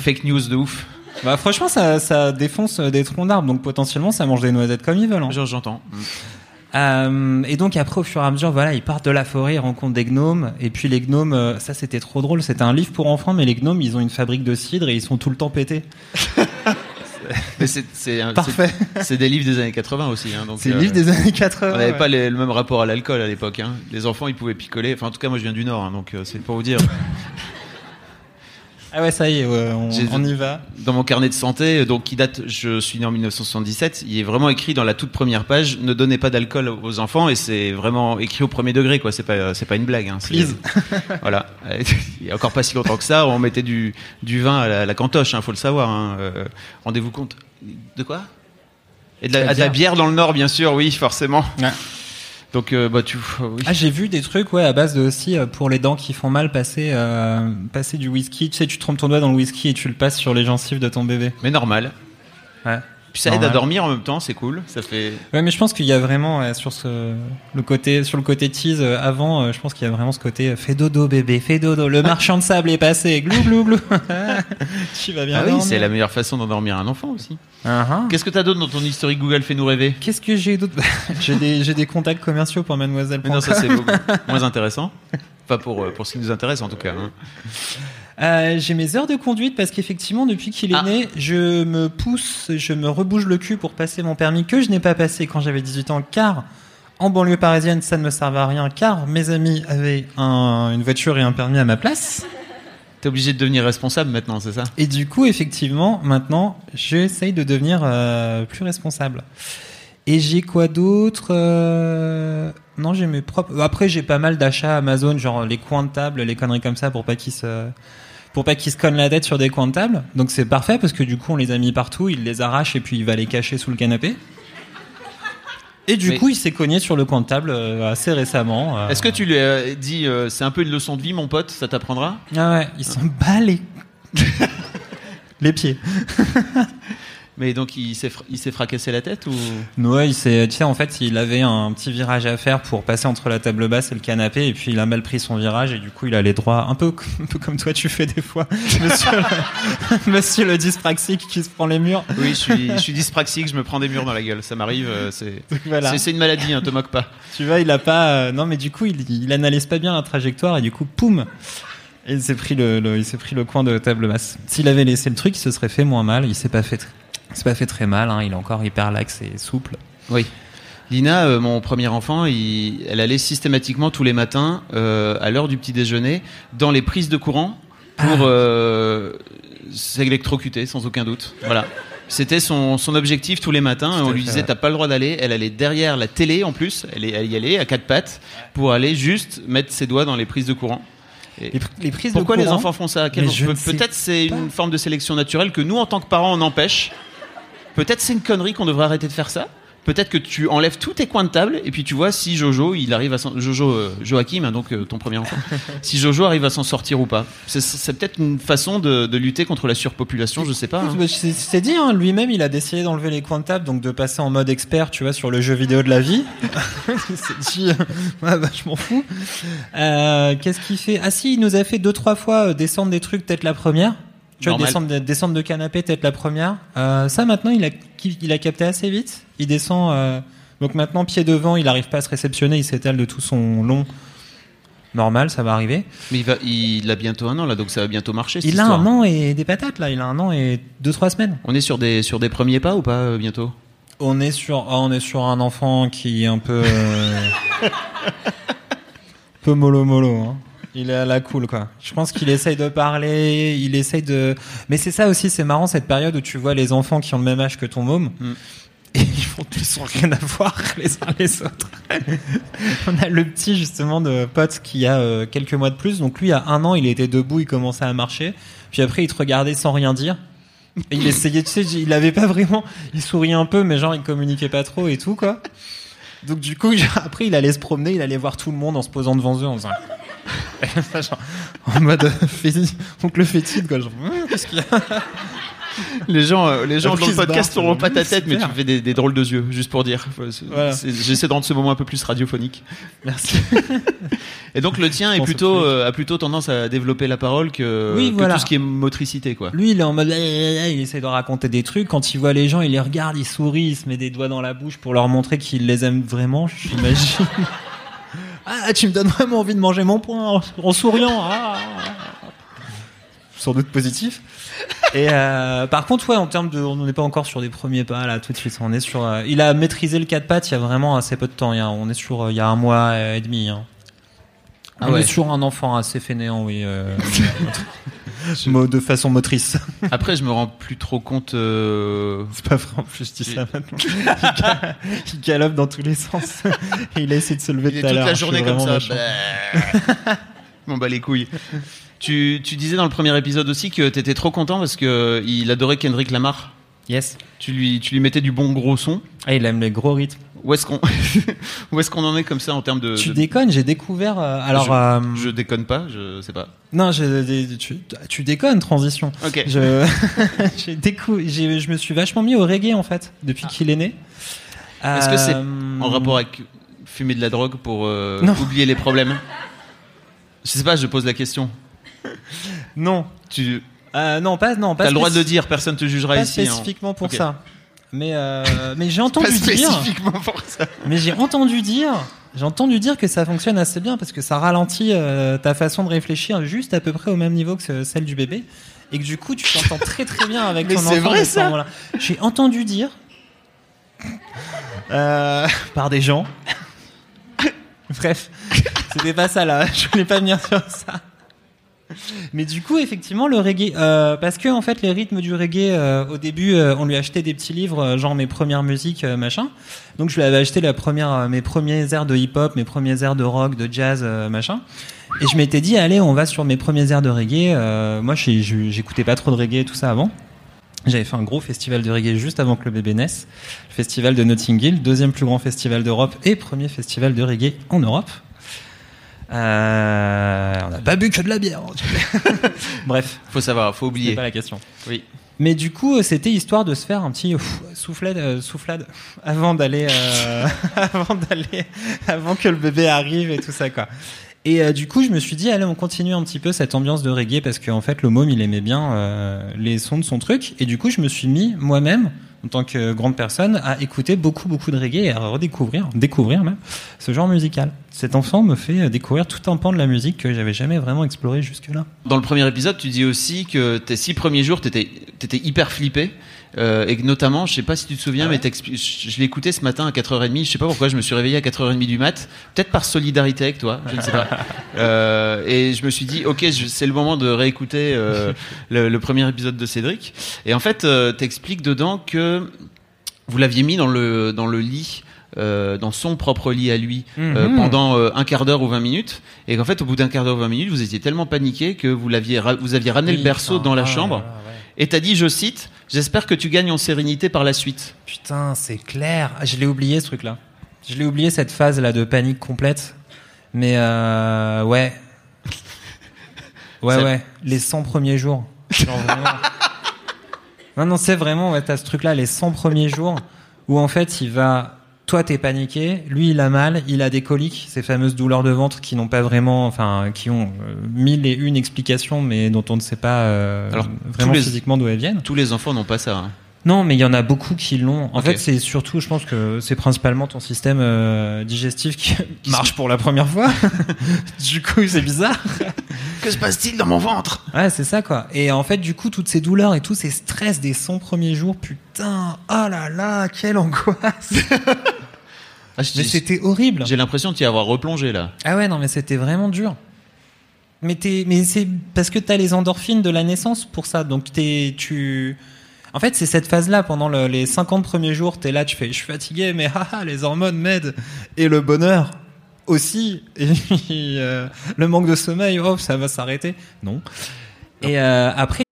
[SPEAKER 1] Fake news de ouf.
[SPEAKER 2] Bah, franchement, ça, ça défonce euh, des troncs d'arbres, donc potentiellement, ça mange des noisettes comme ils veulent. hein.
[SPEAKER 1] J'entends.
[SPEAKER 2] Euh, et donc après, au fur et à mesure, voilà, ils partent de la forêt, ils rencontrent des gnomes. Et puis les gnomes, euh, ça c'était trop drôle. C'était un livre pour enfants, mais les gnomes, ils ont une fabrique de cidre et ils sont tout le temps pétés.
[SPEAKER 1] Mais c'est c'est un-
[SPEAKER 2] Parfait.
[SPEAKER 1] c'est- C'est des livres des années 80 aussi. Hein, donc,
[SPEAKER 2] C'est le
[SPEAKER 1] euh,
[SPEAKER 2] livre des années 80.
[SPEAKER 1] On n'avait
[SPEAKER 2] ouais.
[SPEAKER 1] pas les- le même rapport à l'alcool à l'époque. Hein. Les enfants, ils pouvaient picoler. Enfin, en tout cas, moi, je viens du Nord, hein, donc euh, c'est pour vous dire.
[SPEAKER 2] Ah ouais, ça y est, ouais, on, y va.
[SPEAKER 1] Dans mon carnet de santé, donc qui date, je suis né en 1977, il est vraiment écrit dans la toute première page ne donnez pas d'alcool aux enfants et c'est vraiment écrit au premier degré quoi. C'est pas c'est pas une blague. Hein.
[SPEAKER 2] Please.
[SPEAKER 1] voilà. Il y a encore pas si longtemps que ça, on mettait du du vin à la, cantoche. Hein, faut le savoir. Hein. Euh, Rendez-vous compte. De quoi? Et de la,
[SPEAKER 2] La
[SPEAKER 1] de la
[SPEAKER 2] bière.
[SPEAKER 1] bière dans le Nord, bien sûr. Oui, forcément.
[SPEAKER 2] Ouais.
[SPEAKER 1] Donc euh, bah tu. oui.
[SPEAKER 2] Ah, j'ai vu des trucs, ouais, à base de aussi euh, pour les dents qui font mal, passer, euh, passer du whisky. Tu sais, tu trompes ton doigt dans le whisky et tu le passes sur les gencives de ton bébé.
[SPEAKER 1] Mais normal.
[SPEAKER 2] Ouais.
[SPEAKER 1] Puis ça aide à dormir en même temps, c'est cool. Ça fait.
[SPEAKER 2] Ouais, mais je pense qu'il y a vraiment ouais, sur ce le côté sur le côté tease euh, avant, euh, je pense qu'il y a vraiment ce côté euh, fais dodo bébé, fais dodo. Le marchand de sable est passé, glou glou glou. tu vas bien
[SPEAKER 1] Ah oui, c'est la meilleure façon d'endormir un enfant aussi.
[SPEAKER 2] Ah.
[SPEAKER 1] Qu'est-ce que t'as d'autre dans ton historique Google Fais-nous rêver?
[SPEAKER 2] Qu'est-ce que j'ai d'autre? J'ai des contacts commerciaux pour Mademoiselle.
[SPEAKER 1] Mais non, ça c'est moins intéressant. Pas pour, euh, pour ce qui nous intéresse en tout cas. hein.
[SPEAKER 2] Euh, j'ai mes heures de conduite parce qu'effectivement, depuis qu'il est
[SPEAKER 1] Ah.
[SPEAKER 2] né, je me pousse, je me rebouge le cul pour passer mon permis que je n'ai pas passé quand j'avais 18 ans, car en banlieue parisienne, ça ne me servait à rien, car mes amis avaient un- une voiture et un permis à ma place.
[SPEAKER 1] T'es obligé de devenir responsable maintenant, c'est ça?
[SPEAKER 2] Et du coup, effectivement, maintenant, j'essaye de devenir euh, plus responsable. Et j'ai quoi d'autre Euh, Non, j'ai mes propres. Après, j'ai pas mal d'achats Amazon, genre les coins de table, les conneries comme ça, pour pas qu'ils se pour pas qu'ils se cognent la tête sur des coins de table. Donc c'est parfait parce que du coup, on les a mis partout, il les arrache et puis il va les cacher sous le canapé. Et du
[SPEAKER 1] Mais-
[SPEAKER 2] coup, il s'est cogné sur le coin de table euh, assez récemment. euh.
[SPEAKER 1] Est-ce que tu lui as dit euh, c'est un peu une leçon de vie, mon pote, ça t'apprendra?
[SPEAKER 2] Ah ouais, ils sont les... les pieds.
[SPEAKER 1] Mais donc il s'est il s'est fracassé la tête ou?
[SPEAKER 2] Ouais, il s'est, tu sais, en fait, il avait un petit virage à faire pour passer entre la table basse et le canapé, et puis il a mal pris son virage, et du coup, il allait droit, un peu, un peu comme toi, tu fais des fois, monsieur le, monsieur le dyspraxique qui se prend les murs.
[SPEAKER 1] Oui, je suis, je suis dyspraxique, je me prends des murs dans la gueule, ça m'arrive. euh, c'est
[SPEAKER 2] voilà.
[SPEAKER 1] c'est- une maladie, hein, te moque pas.
[SPEAKER 2] Tu vois, il a pas, euh, non, mais du coup, il, il analyse pas bien la trajectoire, et du coup, poum! Et il s'est pris le, le- il s'est pris le coin de table basse. S'il avait laissé le truc, il se serait fait moins mal, il s'est pas fait, s'est pas fait très mal, hein, il est encore hyper lax et souple.
[SPEAKER 1] Oui. Lina, euh, mon premier enfant, il- elle allait systématiquement tous les matins, euh, à l'heure du petit déjeuner, dans les prises de courant pour euh, s'électrocuter, sans aucun doute. Voilà. C'était son, son objectif tous les matins. On lui disait t'as pas le droit d'aller. Elle allait derrière la télé en plus. Elle, elle y allait à quatre pattes pour aller juste mettre ses doigts dans les prises de courant. Et
[SPEAKER 2] Les, les prises
[SPEAKER 1] pourquoi
[SPEAKER 2] de
[SPEAKER 1] les
[SPEAKER 2] courant,
[SPEAKER 1] enfants font ça Peut-être c'est une forme de sélection naturelle que nous, en tant que parents, on empêche. Peut-être c'est une connerie qu'on devrait arrêter de faire ça. Peut-être que tu enlèves tous tes coins de table et puis tu vois si Jojo, il arrive à s'en... Jojo, euh, Joachim, hein, donc euh, ton premier enfant, si Jojo arrive à s'en sortir ou pas. C'est, c'est peut-être une façon de, de lutter contre la surpopulation, je sais pas. hein.
[SPEAKER 2] Bah, C'est c'est dit, hein, lui-même, il a décidé d'enlever les coins de table, donc de passer en mode expert, tu vois, sur le jeu vidéo de la vie. il s'est dit, euh, ouais, bah, je m'en fous. Euh, Qu'est-ce qu'il fait? Ah si, il nous a fait deux, trois fois descendre des trucs, peut-être la première. Tu vois, descendre, de- descendre de canapé, peut-être la première. Euh, ça, maintenant, il a, il a capté assez vite. Il descend. euh, donc maintenant, pied devant, il arrive pas à se réceptionner, il s'étale de tout son long. Normal, ça va arriver.
[SPEAKER 1] Mais il, va, il a bientôt un an là, donc ça va bientôt marcher. cette
[SPEAKER 2] Il a un an et des patates, là. Il a un an et deux, trois semaines.
[SPEAKER 1] On est sur des, sur des premiers pas ou pas euh, bientôt?
[SPEAKER 2] On est sur, oh, on est sur un enfant qui est un peu, un peu mollo mollo. Hein. Il est à la cool, quoi. Je pense qu'il essaye de parler, il essaye de. Mais c'est ça aussi, c'est marrant cette période où tu vois les enfants qui ont le même âge que ton môme.
[SPEAKER 1] Mm.
[SPEAKER 2] Et ils font tous rien à voir les uns les autres. On a le petit justement de pote qui a euh, quelques mois de plus. Donc lui, à un an, il était debout, il commençait à marcher. Puis après, il te regardait sans rien dire. Et il essayait, tu sais, il avait pas vraiment, il souriait un peu, mais genre il communiquait pas trop et tout quoi. Donc du coup, après, il allait se promener, il allait voir tout le monde en se posant devant eux en faisant. Genre, en mode euh, féti- oncle fétide quoi. Genre, Hum, qu'est-ce qu'il y a
[SPEAKER 1] Les gens, euh, les gens dans le podcast n'auront pas ta tête, mais tu fais des, des drôles de yeux, juste pour dire.
[SPEAKER 2] Voilà.
[SPEAKER 1] J'essaie de rendre ce moment un peu plus radiophonique.
[SPEAKER 2] Merci.
[SPEAKER 1] Et donc le tien est plutôt, euh, a plutôt tendance à développer la parole que,
[SPEAKER 2] Oui,
[SPEAKER 1] que
[SPEAKER 2] voilà.
[SPEAKER 1] tout ce qui est motricité, quoi.
[SPEAKER 2] Lui, il est en mode, il essaie de raconter des trucs. Quand il voit les gens, il les regarde, il sourit, il se met des doigts dans la bouche pour leur montrer qu'il les aime vraiment, j'imagine. Ah, tu me donnes vraiment envie de manger mon poing en, en souriant. Ah. Sans doute positif. Et euh, par contre, ouais, en termes de, on n'est pas encore sur des premiers pas là, tout de suite. On est sur, euh, il a maîtrisé le quatre pattes il y a vraiment assez peu de temps. Il y a, on est sur, euh, il y a un mois et demi. Hein.
[SPEAKER 1] Ah
[SPEAKER 2] on
[SPEAKER 1] ouais.
[SPEAKER 2] est sur un enfant assez fainéant, oui. de façon motrice.
[SPEAKER 1] Après, je me rends plus trop compte. euh,
[SPEAKER 2] C'est pas vrai, en plus, je dis ça maintenant. Il, ga- il galope dans tous les sens. Et il a essayé de se lever
[SPEAKER 1] Il
[SPEAKER 2] tout à
[SPEAKER 1] toute
[SPEAKER 2] l'heure.
[SPEAKER 1] la
[SPEAKER 2] Je suis
[SPEAKER 1] journée comme ça. Bah. Bon bah les couilles. Tu, tu disais dans le premier épisode aussi que t'étais trop content parce que il adorait Kendrick Lamar.
[SPEAKER 2] Yes.
[SPEAKER 1] Tu lui, tu lui mettais du bon gros son.
[SPEAKER 2] Ah, il aime les gros rythmes.
[SPEAKER 1] Où est-ce qu'on, où est-ce qu'on en est comme ça en termes de.
[SPEAKER 2] tu
[SPEAKER 1] de-
[SPEAKER 2] déconnes, j'ai découvert. euh, alors,
[SPEAKER 1] je,
[SPEAKER 2] euh,
[SPEAKER 1] je déconne pas, je sais pas.
[SPEAKER 2] non, tu, tu déconnes, transition.
[SPEAKER 1] Ok.
[SPEAKER 2] Je, j'ai décou- je me suis vachement mis au reggae en fait depuis qu'il est né.
[SPEAKER 1] Est-ce que c'est
[SPEAKER 2] Euh,
[SPEAKER 1] En rapport avec fumer de la drogue pour oublier les problèmes? Je sais pas, je pose la question.
[SPEAKER 2] Non.
[SPEAKER 1] Tu
[SPEAKER 2] Euh, non, pas non, pas
[SPEAKER 1] as le droit de le dire, personne te jugera
[SPEAKER 2] Pas
[SPEAKER 1] ici. hein.
[SPEAKER 2] spécifiquement pour ça. Mais euh, mais j'ai
[SPEAKER 1] Pas
[SPEAKER 2] entendu dire.
[SPEAKER 1] spécifiquement pour ça.
[SPEAKER 2] Mais j'ai entendu dire, j'ai entendu dire que ça fonctionne assez bien parce que ça ralentit euh, ta façon de réfléchir juste à peu près au même niveau que ce- celle du bébé et que du coup tu t'entends très très bien avec
[SPEAKER 1] Mais
[SPEAKER 2] ton
[SPEAKER 1] c'est
[SPEAKER 2] enfant.
[SPEAKER 1] vrai,
[SPEAKER 2] de ce
[SPEAKER 1] ça.
[SPEAKER 2] J'ai entendu dire par des gens. Bref, c'était pas ça là. Je voulais pas venir sur ça. Mais du coup, effectivement, le reggae, euh, parce que en fait, les rythmes du reggae, euh, au début, euh, on lui achetait des petits livres, euh, genre mes premières musiques, euh, machin. Donc, je lui avais acheté la première, euh, mes premiers airs de hip-hop, mes premiers airs de rock, de jazz, machin. Et je m'étais dit, allez, on va sur mes premiers airs de reggae. Moi, j'écoutais pas trop de reggae et tout ça avant. J'avais fait un gros festival de reggae juste avant que le bébé naisse. Le festival de Notting Hill, deuxième plus grand festival d'Europe et premier festival de reggae en Europe. Euh, on n'a pas bu que de la bière. Bref,
[SPEAKER 1] Faut savoir, faut
[SPEAKER 2] c'est
[SPEAKER 1] oublier.
[SPEAKER 2] pas la question.
[SPEAKER 1] Oui.
[SPEAKER 2] Mais du coup, euh, c'était histoire de se faire un petit ouf, soufflade, euh, soufflade avant d'aller, euh, avant d'aller, avant que le bébé arrive et tout ça quoi. Et euh, du coup, je me suis dit, allez, on continue un petit peu cette ambiance de reggae parce qu'en fait, le môme, il aimait bien euh, les sons de son truc. Et du coup, je me suis mis moi-même, en tant que grande personne, à écouter beaucoup, beaucoup de reggae et à redécouvrir, découvrir même, ce genre musical. Cet enfant me fait euh, découvrir tout un pan de la musique que j'avais jamais vraiment exploré jusque-là.
[SPEAKER 1] Dans le premier épisode, tu dis aussi que tes six premiers jours, t'étais étais hyper flippé. Euh, et notamment, je sais pas si tu te souviens,
[SPEAKER 2] Ah ouais
[SPEAKER 1] mais je, je l'ai écouté ce matin à 4h30. Je sais pas pourquoi, je me suis réveillé à 4h30 du mat. Peut-être par solidarité avec toi, je ne sais pas. Euh, et je me suis dit, ok, c'est le moment de réécouter euh, le, le premier épisode de Cédric. Et en fait, euh, t'expliques dedans que vous l'aviez mis dans le, dans le lit. euh, dans son propre lit à lui euh,
[SPEAKER 2] Mhm.
[SPEAKER 1] pendant euh, un quart d'heure ou 20 minutes et qu'en fait au bout d'un quart d'heure ou 20 minutes vous étiez tellement paniqué que vous l'aviez vous aviez ramené le berceau dans la
[SPEAKER 2] ah,
[SPEAKER 1] chambre
[SPEAKER 2] ouais.
[SPEAKER 1] Et t'as dit je cite j'espère que tu gagnes en sérénité par la suite
[SPEAKER 2] Putain, c'est clair. Ah, Je l'ai oublié ce truc-là. Je l'ai oublié cette phase là de panique complète. Mais euh, ouais. Ouais, ouais. Les 100 premiers jours. Genre vraiment. non, non, c'est vraiment, ouais, t'as ce truc-là, les 100 premiers jours, où en fait, il va. Toi, t'es paniqué, lui, il a mal, il a des coliques, ces fameuses douleurs de ventre qui n'ont pas vraiment, enfin, qui ont euh, mille et une explications, mais dont on ne sait pas euh,
[SPEAKER 1] Alors,
[SPEAKER 2] vraiment
[SPEAKER 1] les-
[SPEAKER 2] physiquement d'où elles viennent.
[SPEAKER 1] tous les enfants n'ont pas ça hein.
[SPEAKER 2] Non, mais il y en a beaucoup qui l'ont. En fait, c'est surtout, je pense que c'est principalement ton système euh, digestif qui marche pour la première fois. du coup, c'est bizarre.
[SPEAKER 1] Que se passe-t-il dans mon ventre?
[SPEAKER 2] Ouais, c'est ça quoi. Et en fait, du coup, toutes ces douleurs et tous ces stress des 100 premiers jours, putain, oh là là, quelle angoisse.
[SPEAKER 1] Ah,
[SPEAKER 2] Mais c'était horrible.
[SPEAKER 1] J'ai l'impression d'y avoir replongé là.
[SPEAKER 2] Ah ouais, non, mais c'était vraiment dur. Mais, t'es- mais c'est parce que t'as les endorphines de la naissance pour ça. Donc t'es, tu. En fait, c'est cette phase-là, pendant le- les 50 premiers jours, t'es là, tu fais, je suis fatigué, mais haha, les hormones m'aident. Et le bonheur aussi. Et euh, le manque de sommeil, oh, ça va s'arrêter. Non. Et euh, après,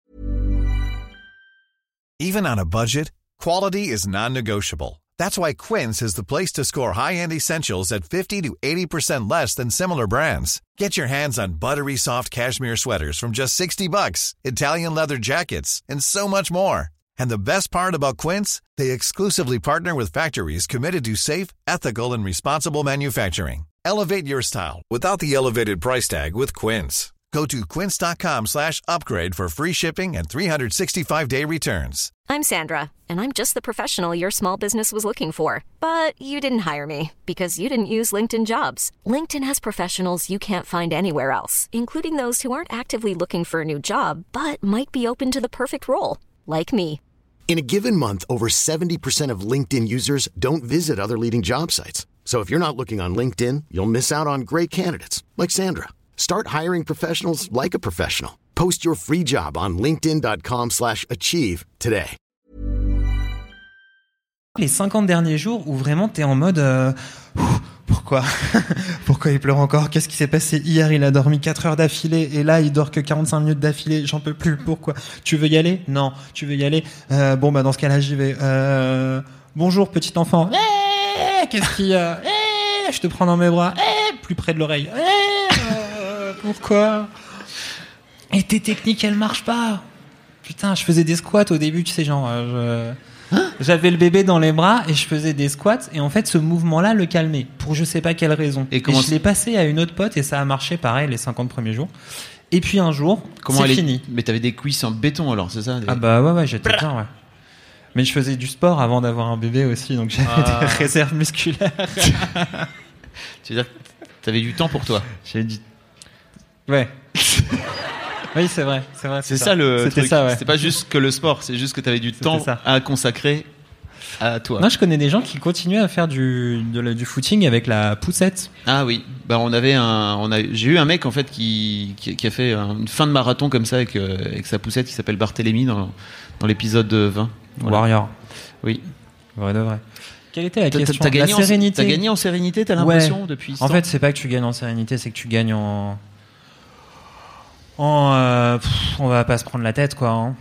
[SPEAKER 3] Even on a budget, quality is non-negotiable. That's why Quince is the place to score high-end essentials at 50 to 80% less than similar brands. Get your hands on buttery soft cashmere sweaters from just 60 bucks, Italian leather jackets, and so much more. And the best part about Quince, they exclusively partner with factories committed to safe, ethical, and responsible manufacturing. Elevate your style without the elevated price tag with Quince. Go to quince.com slash upgrade for free shipping and 365-day returns.
[SPEAKER 4] I'm Sandra, and I'm just the professional your small business was looking for. But you didn't hire me because you didn't use LinkedIn jobs. LinkedIn has professionals you can't find anywhere else, including those who aren't actively looking for a new job but might be open to the perfect role, like me.
[SPEAKER 5] In a given month, over 70% of LinkedIn users don't visit other leading job sites. So if you're not looking on LinkedIn, you'll miss out on great candidates like Sandra. Start hiring professionals like a professional. Post your free job on linkedin.com/achieve slash achieve today.
[SPEAKER 2] les 50 derniers jours où vraiment t'es en mode euh, pourquoi pourquoi il pleure encore qu'est-ce qui s'est passé hier il a dormi 4 heures d'affilée et là il dort que 45 minutes d'affilée. J'en peux plus. Pourquoi tu veux y aller non. Tu veux y aller Euh, bon bah dans ce cas-là j'y vais. Euh, bonjour petit enfant. Eh, qu'est-ce qu'il y a Eh, je te prends dans mes bras. Eh, plus près de l'oreille. Eh, euh, pourquoi et tes techniques elles marchent pas. Putain je faisais des squats au début tu sais genre euh, j'avais le bébé dans les bras et je faisais des squats et en fait ce mouvement-là le calmait pour je sais pas quelle raison.
[SPEAKER 1] Et comment
[SPEAKER 2] je l'ai passé à une autre pote et ça a marché pareil les 50 premiers jours. Et puis un jour,
[SPEAKER 1] Comment
[SPEAKER 2] c'est
[SPEAKER 1] est-
[SPEAKER 2] fini.
[SPEAKER 1] Mais t'avais des cuisses en béton alors, c'est ça des-
[SPEAKER 2] Ah bah ouais ouais j'étais bien ouais. Mais je faisais du sport avant d'avoir un bébé aussi donc j'avais
[SPEAKER 1] Ah.
[SPEAKER 2] des réserves musculaires.
[SPEAKER 1] Tu veux dire t'avais du temps pour toi?
[SPEAKER 2] J'ai dit ouais. oui c'est vrai c'est vrai
[SPEAKER 1] C'est ça le
[SPEAKER 2] C'était
[SPEAKER 1] truc.
[SPEAKER 2] ça ouais.
[SPEAKER 1] C'était pas juste que le sport, c'est juste que t'avais du
[SPEAKER 2] C'était
[SPEAKER 1] temps
[SPEAKER 2] ça.
[SPEAKER 1] à consacrer à toi.
[SPEAKER 2] Moi je connais des gens qui continuent à faire du de la- du footing avec la poussette.
[SPEAKER 1] Ah oui, bah on avait un, on a, j'ai eu un mec en fait qui, qui, qui a fait une fin de marathon comme ça avec, euh, avec sa poussette qui s'appelle Barthélemy dans, dans l'épisode 20. Voilà.
[SPEAKER 2] Warrior.
[SPEAKER 1] Oui.
[SPEAKER 2] Vrai de vrai. Quelle était la
[SPEAKER 1] T'as-
[SPEAKER 2] question?
[SPEAKER 1] T'as gagné,
[SPEAKER 2] La
[SPEAKER 1] en-
[SPEAKER 2] sérénité.
[SPEAKER 1] t'as gagné en sérénité, t'as l'impression depuis. ce
[SPEAKER 2] En
[SPEAKER 1] temps?
[SPEAKER 2] fait, c'est pas que tu gagnes en sérénité, c'est que tu gagnes en. Euh, on va pas se prendre la tête, quoi. hein.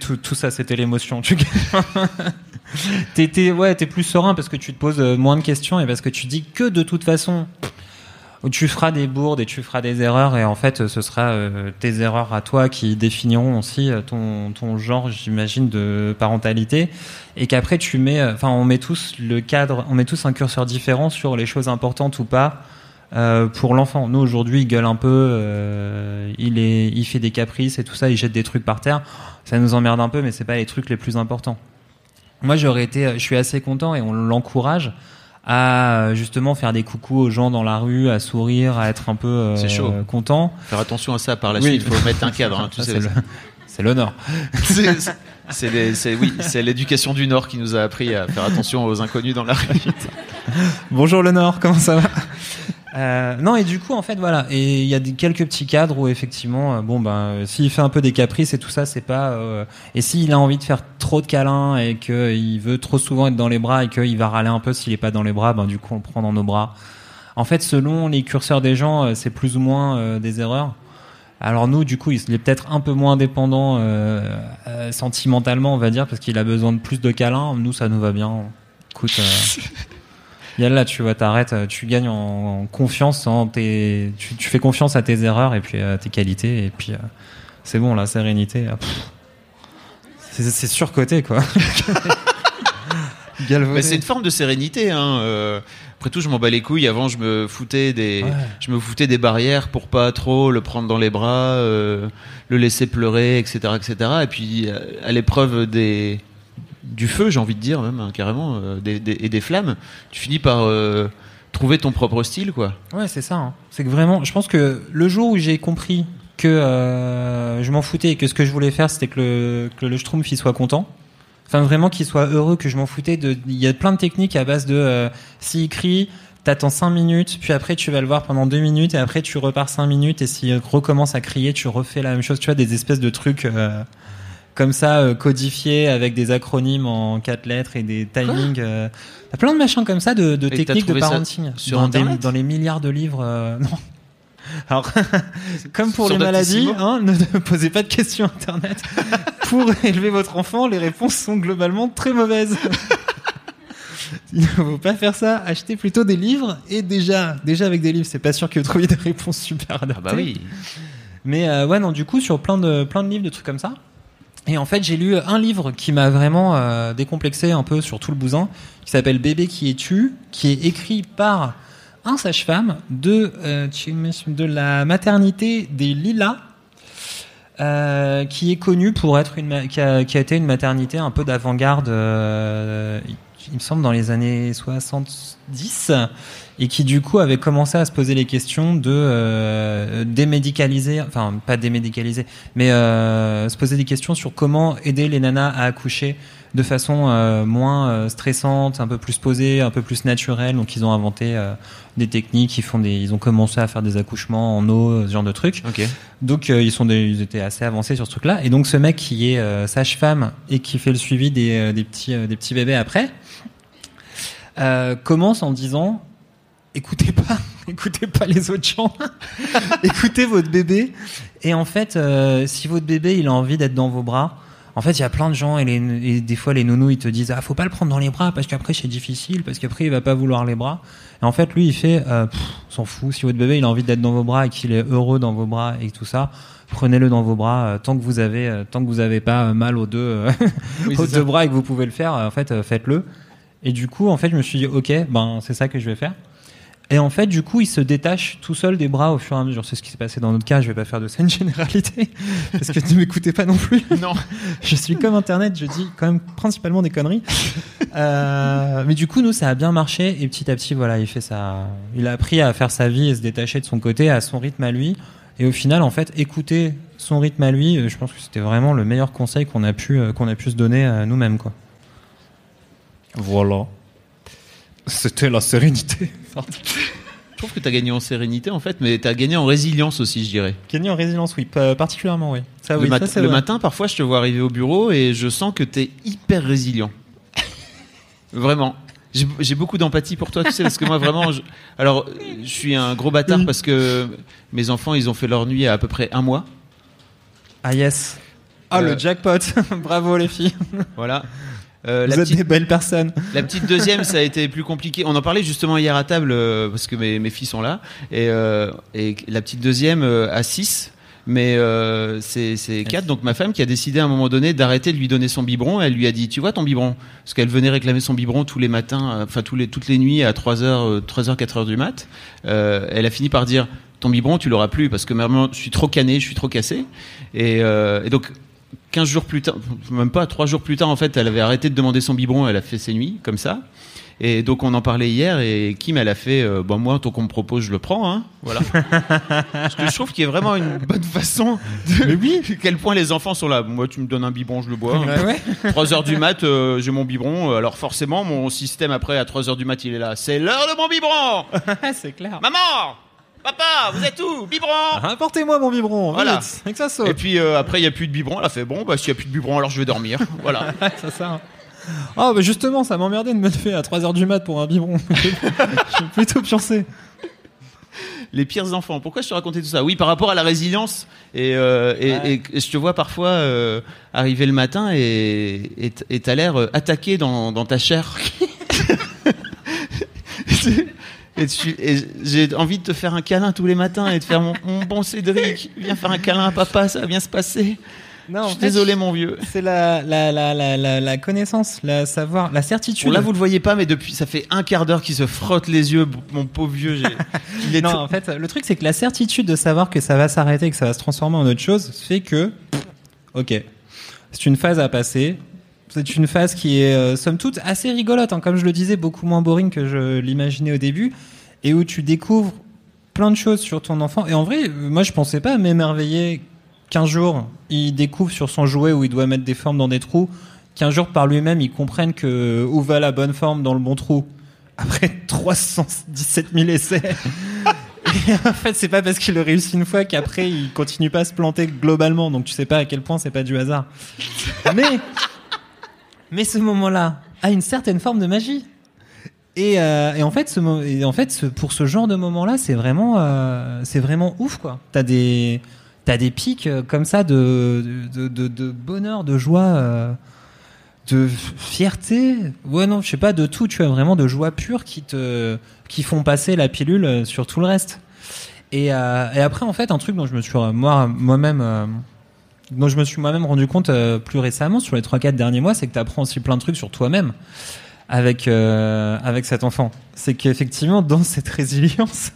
[SPEAKER 2] Tout, tout ça, c'était l'émotion. Tu t'es, t'es plus serein parce que tu te poses euh, moins de questions et parce que tu dis que de toute façon, tu feras des bourdes et tu feras des erreurs et en fait, ce sera euh, tes erreurs à toi qui définiront aussi euh, ton, ton genre, j'imagine, de parentalité et qu'après tu mets, euh, enfin, on met tous le cadre, on met tous un curseur différent sur les choses importantes ou pas. Euh, pour l'enfant, nous aujourd'hui, il gueule un peu, euh, il est, il fait des caprices et tout ça, il jette des trucs par terre. Ça nous emmerde un peu, mais c'est pas les trucs les plus importants. Moi, j'aurais été, je suis assez content et on l'encourage à justement faire des coucous aux gens dans la rue, à sourire, à être un peu euh,
[SPEAKER 1] chaud.
[SPEAKER 2] content.
[SPEAKER 1] Faire attention à ça par la
[SPEAKER 2] Oui.
[SPEAKER 1] suite, il faut mettre un cadre. hein, tu sais.
[SPEAKER 2] c'est l'honneur.
[SPEAKER 1] C'est- oui, c'est l'éducation du Nord qui nous a appris à faire attention aux inconnus dans la rue.
[SPEAKER 2] Bonjour le Nord, comment ça va? Euh, non et du coup en fait voilà. Et il y a des, quelques petits cadres où effectivement euh, bon ben euh, s'il fait un peu des caprices et tout ça c'est pas euh, et s'il a envie de faire trop de câlins et que il veut trop souvent être dans les bras et qu'il va râler un peu s'il est pas dans les bras ben du coup on le prend dans nos bras. En fait selon les curseurs des gens c'est plus ou moins des erreurs. Alors nous du coup il est peut-être un peu moins dépendant sentimentalement on va dire parce qu'il a besoin de plus de câlins. Nous ça nous va bien. Écoute Yalla, tu vois, t'arrêtes, euh, tu gagnes en, en confiance, en tes, tu, tu fais confiance à tes erreurs et puis à tes qualités, et puis euh, c'est bon, la sérénité, euh, c'est surcoté quoi.
[SPEAKER 1] Mais c'est une forme de sérénité. Hein. euh, après tout, je m'en bats les couilles. Avant, je me foutais des,
[SPEAKER 2] Ouais.
[SPEAKER 1] je me foutais des barrières pour pas trop le prendre dans les bras, euh, le laisser pleurer, etc., etc. Et puis, à l'épreuve des, du feu, j'ai envie de dire même hein, carrément, euh, et des flammes, tu finis par euh, trouver ton propre style, quoi.
[SPEAKER 2] Ouais, c'est ça. hein. C'est que vraiment, je pense que le jour où j'ai compris que euh, je m'en foutais et que ce que je voulais faire, c'était que le, que Schtroumpf il soit content. Enfin, vraiment qu'il soit heureux, que je m'en foutais. De... Il y a plein de techniques à base de s'il crie, t'attends 5 minutes, puis après tu vas le voir pendant 2 minutes, et après tu repars 5 minutes, et s'il recommence à crier, tu refais la même chose. Tu vois, des espèces de trucs comme ça, euh, codifiés avec des acronymes en 4 lettres et des timings. euh, T'as plein de machins comme ça, de, techniques de parenting.
[SPEAKER 1] sur
[SPEAKER 2] dans, des-
[SPEAKER 1] Internet
[SPEAKER 2] dans les milliards de livres. euh, non. Alors, comme pour
[SPEAKER 1] Sur
[SPEAKER 2] les maladies, hein, ne ne posez pas de questions Internet. pour élever votre enfant, les réponses sont globalement très mauvaises. Il ne faut pas faire ça. Achetez plutôt des livres. Et déjà, déjà avec des livres, c'est pas sûr que vous trouviez des réponses super adaptées.
[SPEAKER 1] Ah bah oui.
[SPEAKER 2] Mais euh, ouais, non, du coup, sur plein de, plein de livres, de trucs comme ça. Et en fait, j'ai lu un livre qui m'a vraiment euh, décomplexé un peu sur tout le bousin, qui s'appelle Bébé qui est tu, qui est écrit par un sage-femme de, euh, de la maternité des Lilas, euh, qui est connue pour être une, qui a, été une maternité un peu d'avant-garde, il me semble dans les années 70, et qui du coup avait commencé à se poser les questions de euh, démédicaliser, enfin pas démédicaliser, mais euh, se poser des questions sur comment aider les nanas à accoucher de façon euh, moins euh, stressante, un peu plus posée, un peu plus naturelle. Donc ils ont inventé des techniques, ils font des, ils ont commencé à faire des accouchements en eau, ce genre de trucs. Donc ils sont des- ils étaient assez avancés sur ce truc-là. Et donc ce mec qui est sage-femme et qui fait le suivi des, des petits des petits bébés après commence en disant écoutez pas écoutez pas les autres gens. Écoutez votre bébé. Et en fait euh, si votre bébé il a envie d'être dans vos bras en fait il y a plein de gens et, les, et des fois les nounous ils te disent ah faut pas le prendre dans les bras parce qu'après c'est difficile parce qu'après il va pas vouloir les bras. Et en fait lui il fait euh, s'en fout. Si votre bébé il a envie d'être dans vos bras et qu'il est heureux dans vos bras et tout ça prenez-le dans vos bras euh, tant que vous avez euh, tant que vous avez pas euh, mal aux deux
[SPEAKER 1] Oui,
[SPEAKER 2] aux deux bras et que vous pouvez le faire en fait faites-le. Et du coup en fait je me suis dit ok ben c'est ça que je vais faire et en fait, du coup, il se détache tout seul des bras au fur et à mesure. C'est ce qui s'est passé dans notre cas. Je vais pas faire de scène généralité parce que ne m'écoutez pas non plus.
[SPEAKER 1] Non.
[SPEAKER 2] Je suis comme Internet. Je dis quand même principalement des conneries. Euh, mais du coup, nous, ça a bien marché et petit à petit, voilà, il fait ça. Il a appris à faire sa vie et se détacher de son côté à son rythme à lui. Et au final, en fait, écouter son rythme à lui, euh, je pense que c'était vraiment le meilleur conseil qu'on a pu euh, qu'on a pu se donner à nous-mêmes, quoi. Voilà. C'était la sérénité.
[SPEAKER 1] Je trouve que tu as gagné en sérénité en fait, mais tu as gagné en résilience aussi, je dirais.
[SPEAKER 2] Gagner en résilience, oui, pa- particulièrement, oui. Ça,
[SPEAKER 1] le mat-
[SPEAKER 2] ça,
[SPEAKER 1] matin, parfois, je te vois arriver au bureau et je sens que tu es hyper résilient. Vraiment. J'ai beaucoup d'empathie pour toi, tu sais, parce que moi, vraiment, je... alors, euh, je suis un gros bâtard parce que mes enfants, ils ont fait leur nuit à à peu près un mois.
[SPEAKER 2] Ah yes. Ah
[SPEAKER 1] Euh,
[SPEAKER 2] le jackpot. Bravo les filles.
[SPEAKER 1] Voilà. Euh,
[SPEAKER 2] Vous
[SPEAKER 1] la,
[SPEAKER 2] êtes
[SPEAKER 1] petite,
[SPEAKER 2] des belles personnes.
[SPEAKER 1] la petite deuxième, ça a été plus compliqué. On en parlait justement hier à table euh, parce que mes, mes filles sont là. Et, euh, et la petite deuxième a 6, mais c'est c'est 4. Donc ma femme qui a décidé à un moment donné d'arrêter de lui donner son biberon, elle lui a dit Tu vois ton biberon? Parce qu'elle venait réclamer son biberon tous les matins, enfin tous les, toutes les nuits à 3h, 3h, 4h du mat. Elle a fini par dire Ton biberon, tu l'auras plus parce que maintenant je suis trop cané, je suis trop cassé. Et, et donc 15 jours plus tard, même pas, 3 jours plus tard, en fait, elle avait arrêté de demander son biberon, elle a fait ses nuits, comme ça. Et donc, on en parlait hier, et Kim, elle a fait, euh, bon, moi, tant qu'on me propose, je le prends, hein. Voilà. Parce que je trouve qu'il y a vraiment une bonne façon de. Mais oui! Quel point les enfants sont là. Moi, tu me donnes un biberon, je le bois.
[SPEAKER 2] Ouais, ouais.
[SPEAKER 1] 3 heures du mat, euh, j'ai mon biberon. Alors, forcément, mon système après, à 3 heures du mat, il est là. C'est l'heure de mon biberon!
[SPEAKER 2] c'est clair.
[SPEAKER 1] Maman! Papa, vous êtes où? Biberon!
[SPEAKER 2] Apportez-moi mon biberon.
[SPEAKER 1] Voilà.
[SPEAKER 2] Vite, avec ça
[SPEAKER 1] Et
[SPEAKER 2] saute.
[SPEAKER 1] puis euh, après, il n'y a plus de biberon. Elle a fait bon, bah s'il n'y a plus de biberon, alors je vais dormir. Voilà.
[SPEAKER 2] ça. Oh bah justement, ça m'emmerdait de me lever à 3h du mat pour un biberon. Je suis plutôt pioncé.
[SPEAKER 1] Les pires enfants. Pourquoi je te racontais tout ça? Oui, par rapport à la résilience. Et, euh, et,
[SPEAKER 2] Ouais.
[SPEAKER 1] et- et je te vois parfois euh, arriver le matin et et et t'as l'air attaqué dans, dans ta chair. Et, et j'ai envie de te faire un câlin tous les matins et de faire mon, mon bon Cédric, viens faire un câlin à papa, ça va bien se passer.
[SPEAKER 2] Non,
[SPEAKER 1] je suis désolé mon vieux.
[SPEAKER 2] C'est la, la, la, la, connaissance, la savoir, la certitude.
[SPEAKER 1] Bon, là vous le voyez pas, mais depuis ça fait un quart d'heure qu'il se frotte les yeux, mon pauvre vieux. j'ai- Il est
[SPEAKER 2] Non, en fait, le truc, c'est que la certitude de savoir que ça va s'arrêter, que ça va se transformer en autre chose, fait que, ok, c'est une phase à passer. C'est une phase qui est, euh, somme toute, assez rigolote, hein, comme je le disais, beaucoup moins boring que je l'imaginais au début, et où tu découvres plein de choses sur ton enfant. Et en vrai, euh, moi, je pensais pas m'émerveiller qu'un jour, il découvre sur son jouet où il doit mettre des formes dans des trous, qu'un jour, par lui-même, il comprenne que où va la bonne forme dans le bon trou. Après 317 000 essais. Et en fait, c'est pas parce qu'il le réussit une fois qu'après il continue pas à se planter globalement. Donc tu sais pas à quel point c'est pas du hasard. Mais, mais ce moment-là a une certaine forme de magie. Et, euh, en fait, pour ce genre de moment-là, c'est vraiment, euh, ouf, quoi. T'as des, pics euh, comme ça de, bonheur, de joie, de fierté. Ouais, non, je sais pas, de tout, tu vois, vraiment de joie pure qui te, qui font passer la pilule sur tout le reste. Et, après, en fait, un truc dont je me suis moi moi-même dont je me suis moi-même rendu compte euh, plus récemment sur les 3-4 derniers mois, c'est que tu apprends aussi plein de trucs sur toi-même avec euh, avec cet enfant. C'est qu'effectivement dans cette résilience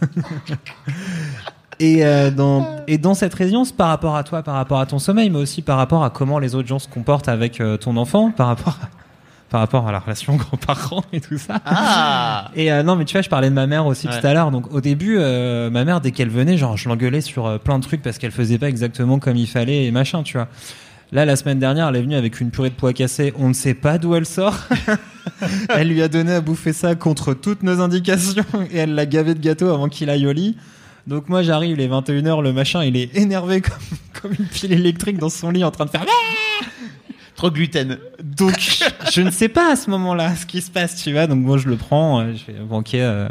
[SPEAKER 2] et euh, dans et dans cette résilience par rapport à toi, par rapport à ton sommeil, mais aussi par rapport à comment les autres gens se comportent avec ton enfant, par rapport à, par rapport à la relation grands-parents et tout ça.
[SPEAKER 1] Ah
[SPEAKER 2] Et euh, non, mais tu vois, je parlais de ma mère aussi
[SPEAKER 1] Ouais.
[SPEAKER 2] tout à l'heure. Donc au début, euh, ma mère, dès qu'elle venait, genre, je l'engueulais sur euh, plein de trucs parce qu'elle faisait pas exactement comme il fallait et machin, tu vois. Là, la semaine dernière, elle est venue avec une purée de pois cassés. On ne sait pas d'où elle sort. elle lui a donné à bouffer ça contre toutes nos indications et elle l'a gavé de gâteau avant qu'il aille au lit. Donc moi, j'arrive, il est 21h, le machin, il est énervé comme, comme une pile électrique dans son lit en train de faire
[SPEAKER 1] Trop gluten.
[SPEAKER 2] donc, je ne sais pas à ce moment-là ce qui se passe, tu vois. Donc, moi, je le prends, euh, je fais, bon, ok, euh,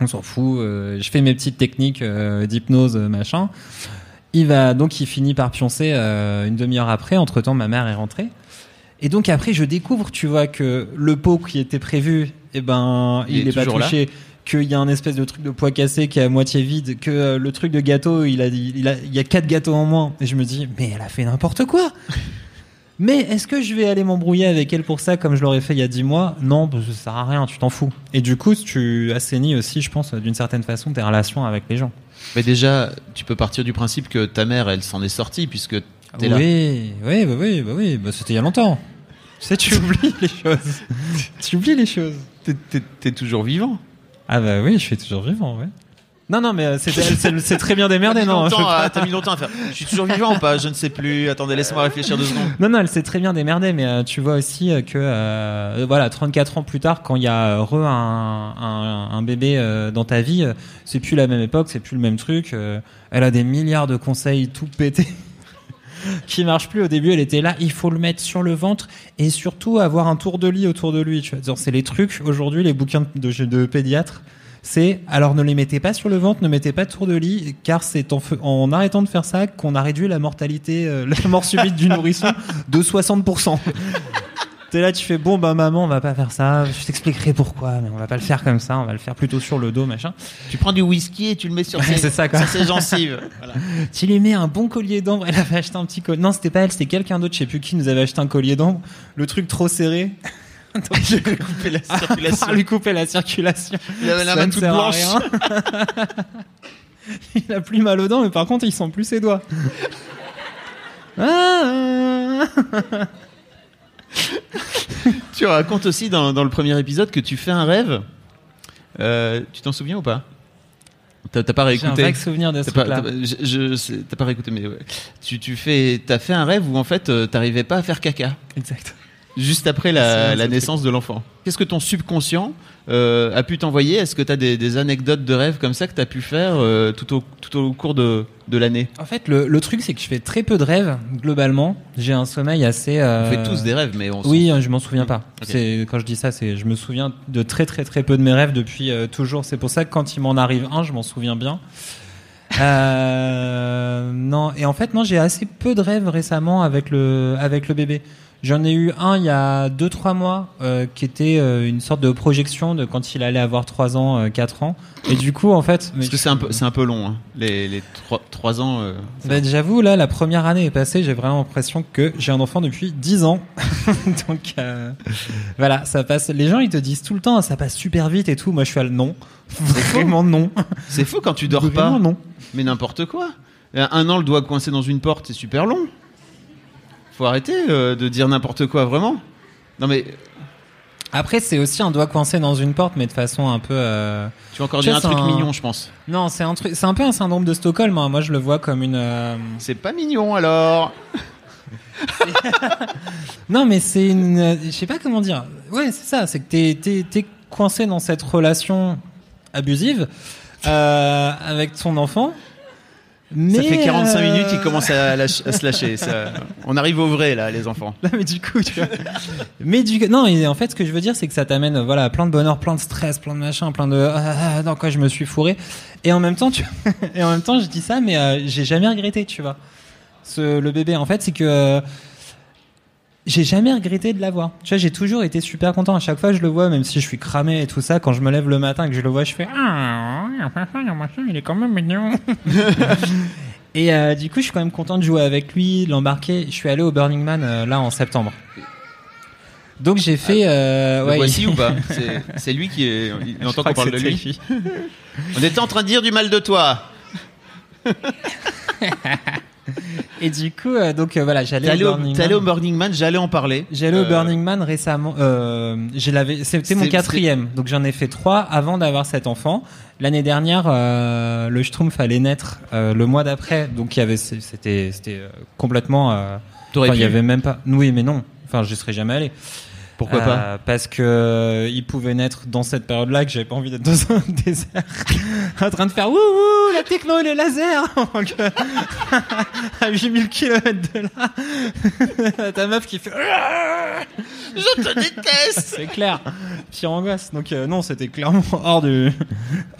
[SPEAKER 2] on s'en fout. euh, je fais mes petites techniques euh, d'hypnose, machin. Il va, donc, il finit par pioncer une demi-heure après. Entre temps, ma mère est rentrée. Et donc, après, je découvre, tu vois, que le pot qui était prévu, eh ben,
[SPEAKER 1] Il
[SPEAKER 2] il
[SPEAKER 1] est
[SPEAKER 2] est pas
[SPEAKER 1] là
[SPEAKER 2] touché. Qu'il y a un espèce de truc de pois cassé qui est à moitié vide, que euh, le truc de gâteau, il a, il a, il y a quatre gâteaux en moins. Et je me dis, mais elle a fait n'importe quoi. Mais est-ce que je vais aller m'embrouiller avec elle pour ça comme je l'aurais fait il y a 10 mois? Non, parce que ça sert à rien, tu t'en fous. Et du coup, tu assainis aussi, je pense, d'une certaine façon, tes relations avec les gens.
[SPEAKER 1] Mais déjà, tu peux partir du principe que ta mère, elle s'en est sortie puisque t'es là.
[SPEAKER 2] oui, oui, bah oui, bah oui, bah c'était il y a longtemps. Tu sais, tu oublies les choses. tu oublies les choses.
[SPEAKER 1] T'es toujours vivant.
[SPEAKER 2] Ah bah oui, je suis toujours vivant, ouais. Non, non, mais euh, c'est très bien démerdé, non.
[SPEAKER 1] T'as mis longtemps à faire. Je suis toujours vivant ou pas? Je ne sais plus. Attendez, laisse-moi réfléchir deux secondes.
[SPEAKER 2] Non, non, elle s'est très bien démerdée, mais euh, tu vois aussi euh, que, euh, voilà, 34 ans plus tard, quand il y a re un, un, un bébé dans ta vie, c'est plus la même époque, c'est plus le même truc. elle a des milliards de conseils tout pétés qui marchent plus. Au début, elle était là, il faut le mettre sur le ventre et surtout avoir un tour de lit autour de lui. Tu vois, Genre, c'est les trucs aujourd'hui, les bouquins de, de pédiatre. C'est alors ne les mettez pas sur le ventre, ne mettez pas de tour de lit, car c'est en, arrêtant de faire ça qu'on a réduit la mortalité, euh, la mort subite du nourrisson de 60%. T'es là, tu fais bon bah maman, on va pas faire ça. Je t'expliquerai pourquoi, mais on va pas le faire comme ça. On va le faire plutôt sur le dos, machin.
[SPEAKER 1] Tu prends du whisky et tu le mets sur
[SPEAKER 2] Ouais,
[SPEAKER 1] ses,
[SPEAKER 2] c'est ça, quoi.
[SPEAKER 1] sur ses gencives. Voilà.
[SPEAKER 2] Tu lui mets un bon collier d'ambre. Elle avait acheté un petit collier. Non, c'était pas elle, c'était quelqu'un d'autre. Je sais plus qui nous avait acheté un collier d'ambre. Le truc trop serré. Donc j'ai
[SPEAKER 1] Couper la
[SPEAKER 2] à
[SPEAKER 1] circulation.
[SPEAKER 2] part lui couper la circulation.
[SPEAKER 1] Il avait la main toute blanche.
[SPEAKER 2] il a plus mal aux dents, mais par contre, il sent plus ses doigts. Ah
[SPEAKER 1] Tu racontes aussi dans, dans le premier épisode que tu fais un rêve. Euh, tu t'en souviens ou pas? T'as pas
[SPEAKER 2] J'ai un
[SPEAKER 1] réécouté?
[SPEAKER 2] vague souvenir de ce
[SPEAKER 1] T'as pas,
[SPEAKER 2] truc-là.
[SPEAKER 1] t'as pas- je- je réécouté, mais ouais. tu, tu fais, t'as fait un rêve où en fait euh, t'arrivais pas à faire caca
[SPEAKER 2] Exact.
[SPEAKER 1] Juste après la, naissance de l'enfant. Qu'est-ce que ton subconscient euh, a pu t'envoyer? Est-ce que t'as des, des anecdotes de rêves comme ça que t'as pu faire euh, tout, au, tout au cours de, de l'année?
[SPEAKER 2] En fait, le, le truc, c'est que je fais très peu de rêves, globalement. J'ai un sommeil assez. euh,
[SPEAKER 1] On fait tous des rêves, mais on
[SPEAKER 2] Oui, euh, je m'en souviens pas. C'est quand je dis ça, c'est je me souviens de très très très peu de mes rêves depuis euh, toujours. C'est pour ça que quand il m'en arrive un, je m'en souviens bien. Euh, non, et en fait non, j'ai assez peu de rêves récemment avec le avec le bébé. J'en ai eu un il y a 2-3 mois euh, qui était euh, une sorte de projection de quand il allait avoir 3 ans, euh, 4 ans. Et du coup, en fait,
[SPEAKER 1] Parce que c'est un peu, c'est un peu long, hein. les, les trois, trois ans. c'est
[SPEAKER 2] bah, J'avoue, là, la première année est passée, j'ai vraiment l'impression que j'ai un enfant depuis 10 ans. Donc, voilà, ça passe. Les gens, ils te disent tout le temps, ça passe super vite et tout. Moi, je suis à le non. Vraiment non.
[SPEAKER 1] C'est fou quand tu dors pas.
[SPEAKER 2] Vraiment non.
[SPEAKER 1] Mais n'importe quoi. Un an, le doigt coincé dans une porte, c'est super long. Faut arrêter euh, de dire n'importe quoi, vraiment. Non mais
[SPEAKER 2] Après, c'est aussi un doigt coincé dans une porte, mais de façon un peu. euh,
[SPEAKER 1] tu vas encore
[SPEAKER 2] Tu
[SPEAKER 1] dire un
[SPEAKER 2] sais,
[SPEAKER 1] truc
[SPEAKER 2] c'est un-
[SPEAKER 1] mignon, je pense.
[SPEAKER 2] Non, c'est un truc. C'est un peu un syndrome de Stockholm. hein. Moi, je le vois comme une. euh,
[SPEAKER 1] C'est pas mignon alors.
[SPEAKER 2] Non, mais c'est une. euh, Je sais pas comment dire. Ouais, c'est ça. C'est que t'es t'es t'es coincé dans cette relation abusive euh, avec ton enfant. Mais
[SPEAKER 1] ça fait 45
[SPEAKER 2] euh,
[SPEAKER 1] minutes, il commence à, lâche- à se lâcher. ça- On arrive au vrai là, les enfants.
[SPEAKER 2] Non, mais du coup, tu vois. mais du coup, non, en fait, ce que je veux dire, c'est que ça t'amène, voilà, plein de bonheur, plein de stress, plein de machin, plein de, ah, ah, dans quoi je me suis fourré. Et en même temps, tu, et en même temps, je dis ça, mais euh, j'ai jamais regretté, tu vois. Ce, le bébé, en fait, c'est que euh, j'ai jamais regretté de l'avoir. Tu vois, j'ai toujours été super content. À chaque fois, je le vois, même si je suis cramé et tout ça, quand je me lève le matin et que je le vois, je fais, ah, il est quand même mignon. Et euh, du coup, je suis quand même content de jouer avec lui, de l'embarquer. Je suis allé au Burning Man euh, là en septembre. Donc j'ai fait. euh,
[SPEAKER 1] Le
[SPEAKER 2] ouais,
[SPEAKER 1] voici
[SPEAKER 2] il-
[SPEAKER 1] ou pas C'est- lui qui est. Il entend qu'on parle de lui. On était en train de dire du mal de toi.
[SPEAKER 2] Et du coup, euh, donc euh, voilà, j'allais
[SPEAKER 1] T'es
[SPEAKER 2] au
[SPEAKER 1] allé,
[SPEAKER 2] Burning
[SPEAKER 1] t'es allé au
[SPEAKER 2] Man.
[SPEAKER 1] Burning Man, j'allais en parler.
[SPEAKER 2] J'allais au
[SPEAKER 1] Euh,
[SPEAKER 2] Burning Man récemment. Euh, lavé- C'était mon
[SPEAKER 1] C'est-
[SPEAKER 2] quatrième, donc j'en ai fait trois avant d'avoir cet enfant. L'année dernière, euh, le Schtroumpf allait naître euh, le mois d'après, donc il y avait, c'était, c'était euh, complètement. euh,
[SPEAKER 1] T'aurais
[SPEAKER 2] enfin, il y
[SPEAKER 1] pu.
[SPEAKER 2] avait même pas. Oui, mais non. Enfin, je serais jamais allé.
[SPEAKER 1] Pourquoi
[SPEAKER 2] Euh,
[SPEAKER 1] pas
[SPEAKER 2] Parce que euh, il pouvait naître dans cette période-là que j'avais pas envie d'être dans un désert en train de faire wouh wouh la techno et les lasers Donc, euh, à 8000 km de là ta meuf qui fait
[SPEAKER 1] Je te déteste
[SPEAKER 2] c'est clair pire angoisse donc euh, non c'était clairement hors du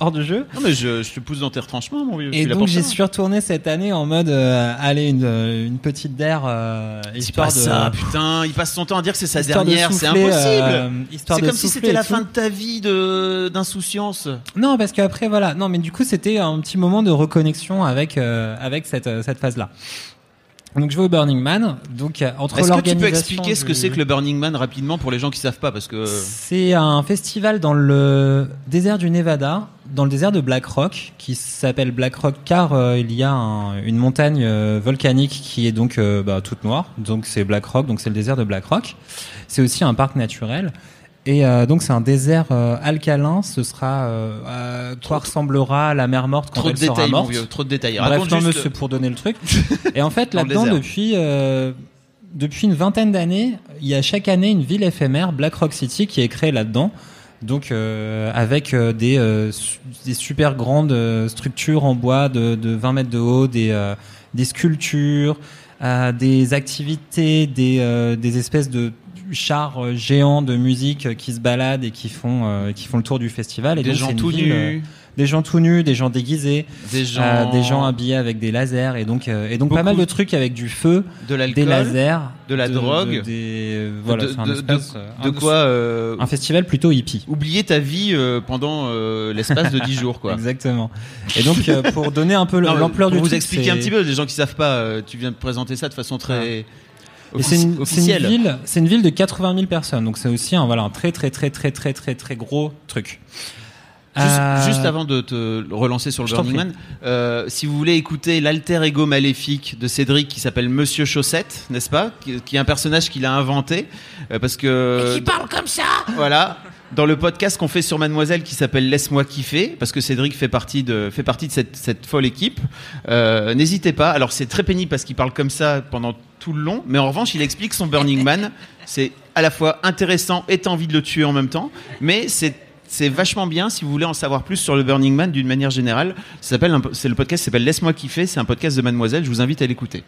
[SPEAKER 2] hors du jeu
[SPEAKER 1] Non mais je, je te pousse dans tes retranchements, mon vieux.
[SPEAKER 2] et donc j'y
[SPEAKER 1] ça.
[SPEAKER 2] suis retourné cette année en mode euh, allez une, euh, une petite d'air euh, histoire
[SPEAKER 1] pas
[SPEAKER 2] de
[SPEAKER 1] ça, putain. Il passe son temps à dire que c'est sa
[SPEAKER 2] histoire de
[SPEAKER 1] C'est impossible.
[SPEAKER 2] euh,
[SPEAKER 1] c'est comme si c'était la fin de ta vie de d'insouciance.
[SPEAKER 2] Non, parce qu'après, voilà. Non, mais du coup, c'était un petit moment de reconnexion avec, euh, avec cette, euh, cette phase-là. Donc, je vais au Burning Man. Donc, euh, entre
[SPEAKER 1] Est-ce que tu peux expliquer ce que c'est que le Burning Man rapidement pour les gens qui savent pas parce que
[SPEAKER 2] C'est un festival dans le désert du Nevada, dans le désert de Black Rock, qui s'appelle Black Rock car euh, il y a un- une montagne euh, volcanique qui est donc euh, bah, toute noire. Donc c'est Black Rock, donc c'est le désert de Black Rock. C'est aussi un parc naturel. Et euh, donc c'est un désert euh, alcalin. Ce sera euh, quoi ressemblera la mer morte quand
[SPEAKER 1] trop de
[SPEAKER 2] elle sera
[SPEAKER 1] détails, mon
[SPEAKER 2] morte.
[SPEAKER 1] vieux, trop de détails.
[SPEAKER 2] Bref,
[SPEAKER 1] Raconte
[SPEAKER 2] non,
[SPEAKER 1] juste-
[SPEAKER 2] monsieur, pour donner le truc. Et en fait,
[SPEAKER 1] Dans le
[SPEAKER 2] là-dedans,
[SPEAKER 1] désert.
[SPEAKER 2] depuis, euh, depuis une vingtaine d'années, il y a chaque année une ville éphémère, Black Rock City, qui est créée là-dedans. Donc, euh, avec euh, des, euh, su- des super grandes euh, structures en bois de, de 20 mètres de haut, des, euh, des sculptures, euh, des activités, des, euh, des espèces de chars euh, géants de musique euh, qui se baladent et qui font, euh, qui font le tour du festival. Et
[SPEAKER 1] des
[SPEAKER 2] donc,
[SPEAKER 1] gens tout
[SPEAKER 2] ville,
[SPEAKER 1] nus,
[SPEAKER 2] des gens tout nus, des gens déguisés,
[SPEAKER 1] des gens,
[SPEAKER 2] euh, des gens habillés avec des lasers et donc euh, et donc pas mal de trucs avec du feu,
[SPEAKER 1] de l'alcool,
[SPEAKER 2] des lasers,
[SPEAKER 1] de la drogue,
[SPEAKER 2] des voilà,
[SPEAKER 1] de,
[SPEAKER 2] un espace, un-
[SPEAKER 1] quoi euh,
[SPEAKER 2] un festival plutôt hippie.
[SPEAKER 1] oublier ta vie pendant l'espace de 10 jours quoi.
[SPEAKER 2] Exactement. Et donc pour donner un peu l'ampleur
[SPEAKER 1] pour
[SPEAKER 2] du
[SPEAKER 1] vous
[SPEAKER 2] truc,
[SPEAKER 1] expliquer un petit peu, les gens qui savent pas, tu viens de présenter ça de façon très
[SPEAKER 2] Et c'est une, c'est une
[SPEAKER 1] officielle.
[SPEAKER 2] ville, c'est une ville de 80 000 personnes, donc c'est aussi un voilà un très très très très très très très gros truc.
[SPEAKER 1] Juste,
[SPEAKER 2] Euh,
[SPEAKER 1] juste avant de te relancer sur le
[SPEAKER 2] je
[SPEAKER 1] Burning. Man, euh, si vous voulez écouter l'alter ego maléfique de Cédric qui s'appelle Monsieur Chaussette, n'est-ce pas? Qui, qui est un personnage qu'il a inventé euh, parce que qui parle comme ça? Voilà. Dans le podcast qu'on fait sur Mademoiselle qui s'appelle Laisse-moi kiffer, parce que Cédric fait partie de, fait partie de cette, cette folle équipe, euh, n'hésitez pas. Alors c'est très pénible parce qu'il parle comme ça pendant tout le long, mais en revanche il explique son Burning Man. C'est à la fois intéressant et t'as envie de le tuer en même temps, mais c'est c'est vachement bien si vous voulez en savoir plus sur le Burning Man d'une manière générale. S'appelle c'est le podcast s'appelle Laisse-moi kiffer, c'est un podcast de Mademoiselle, je vous invite à l'écouter.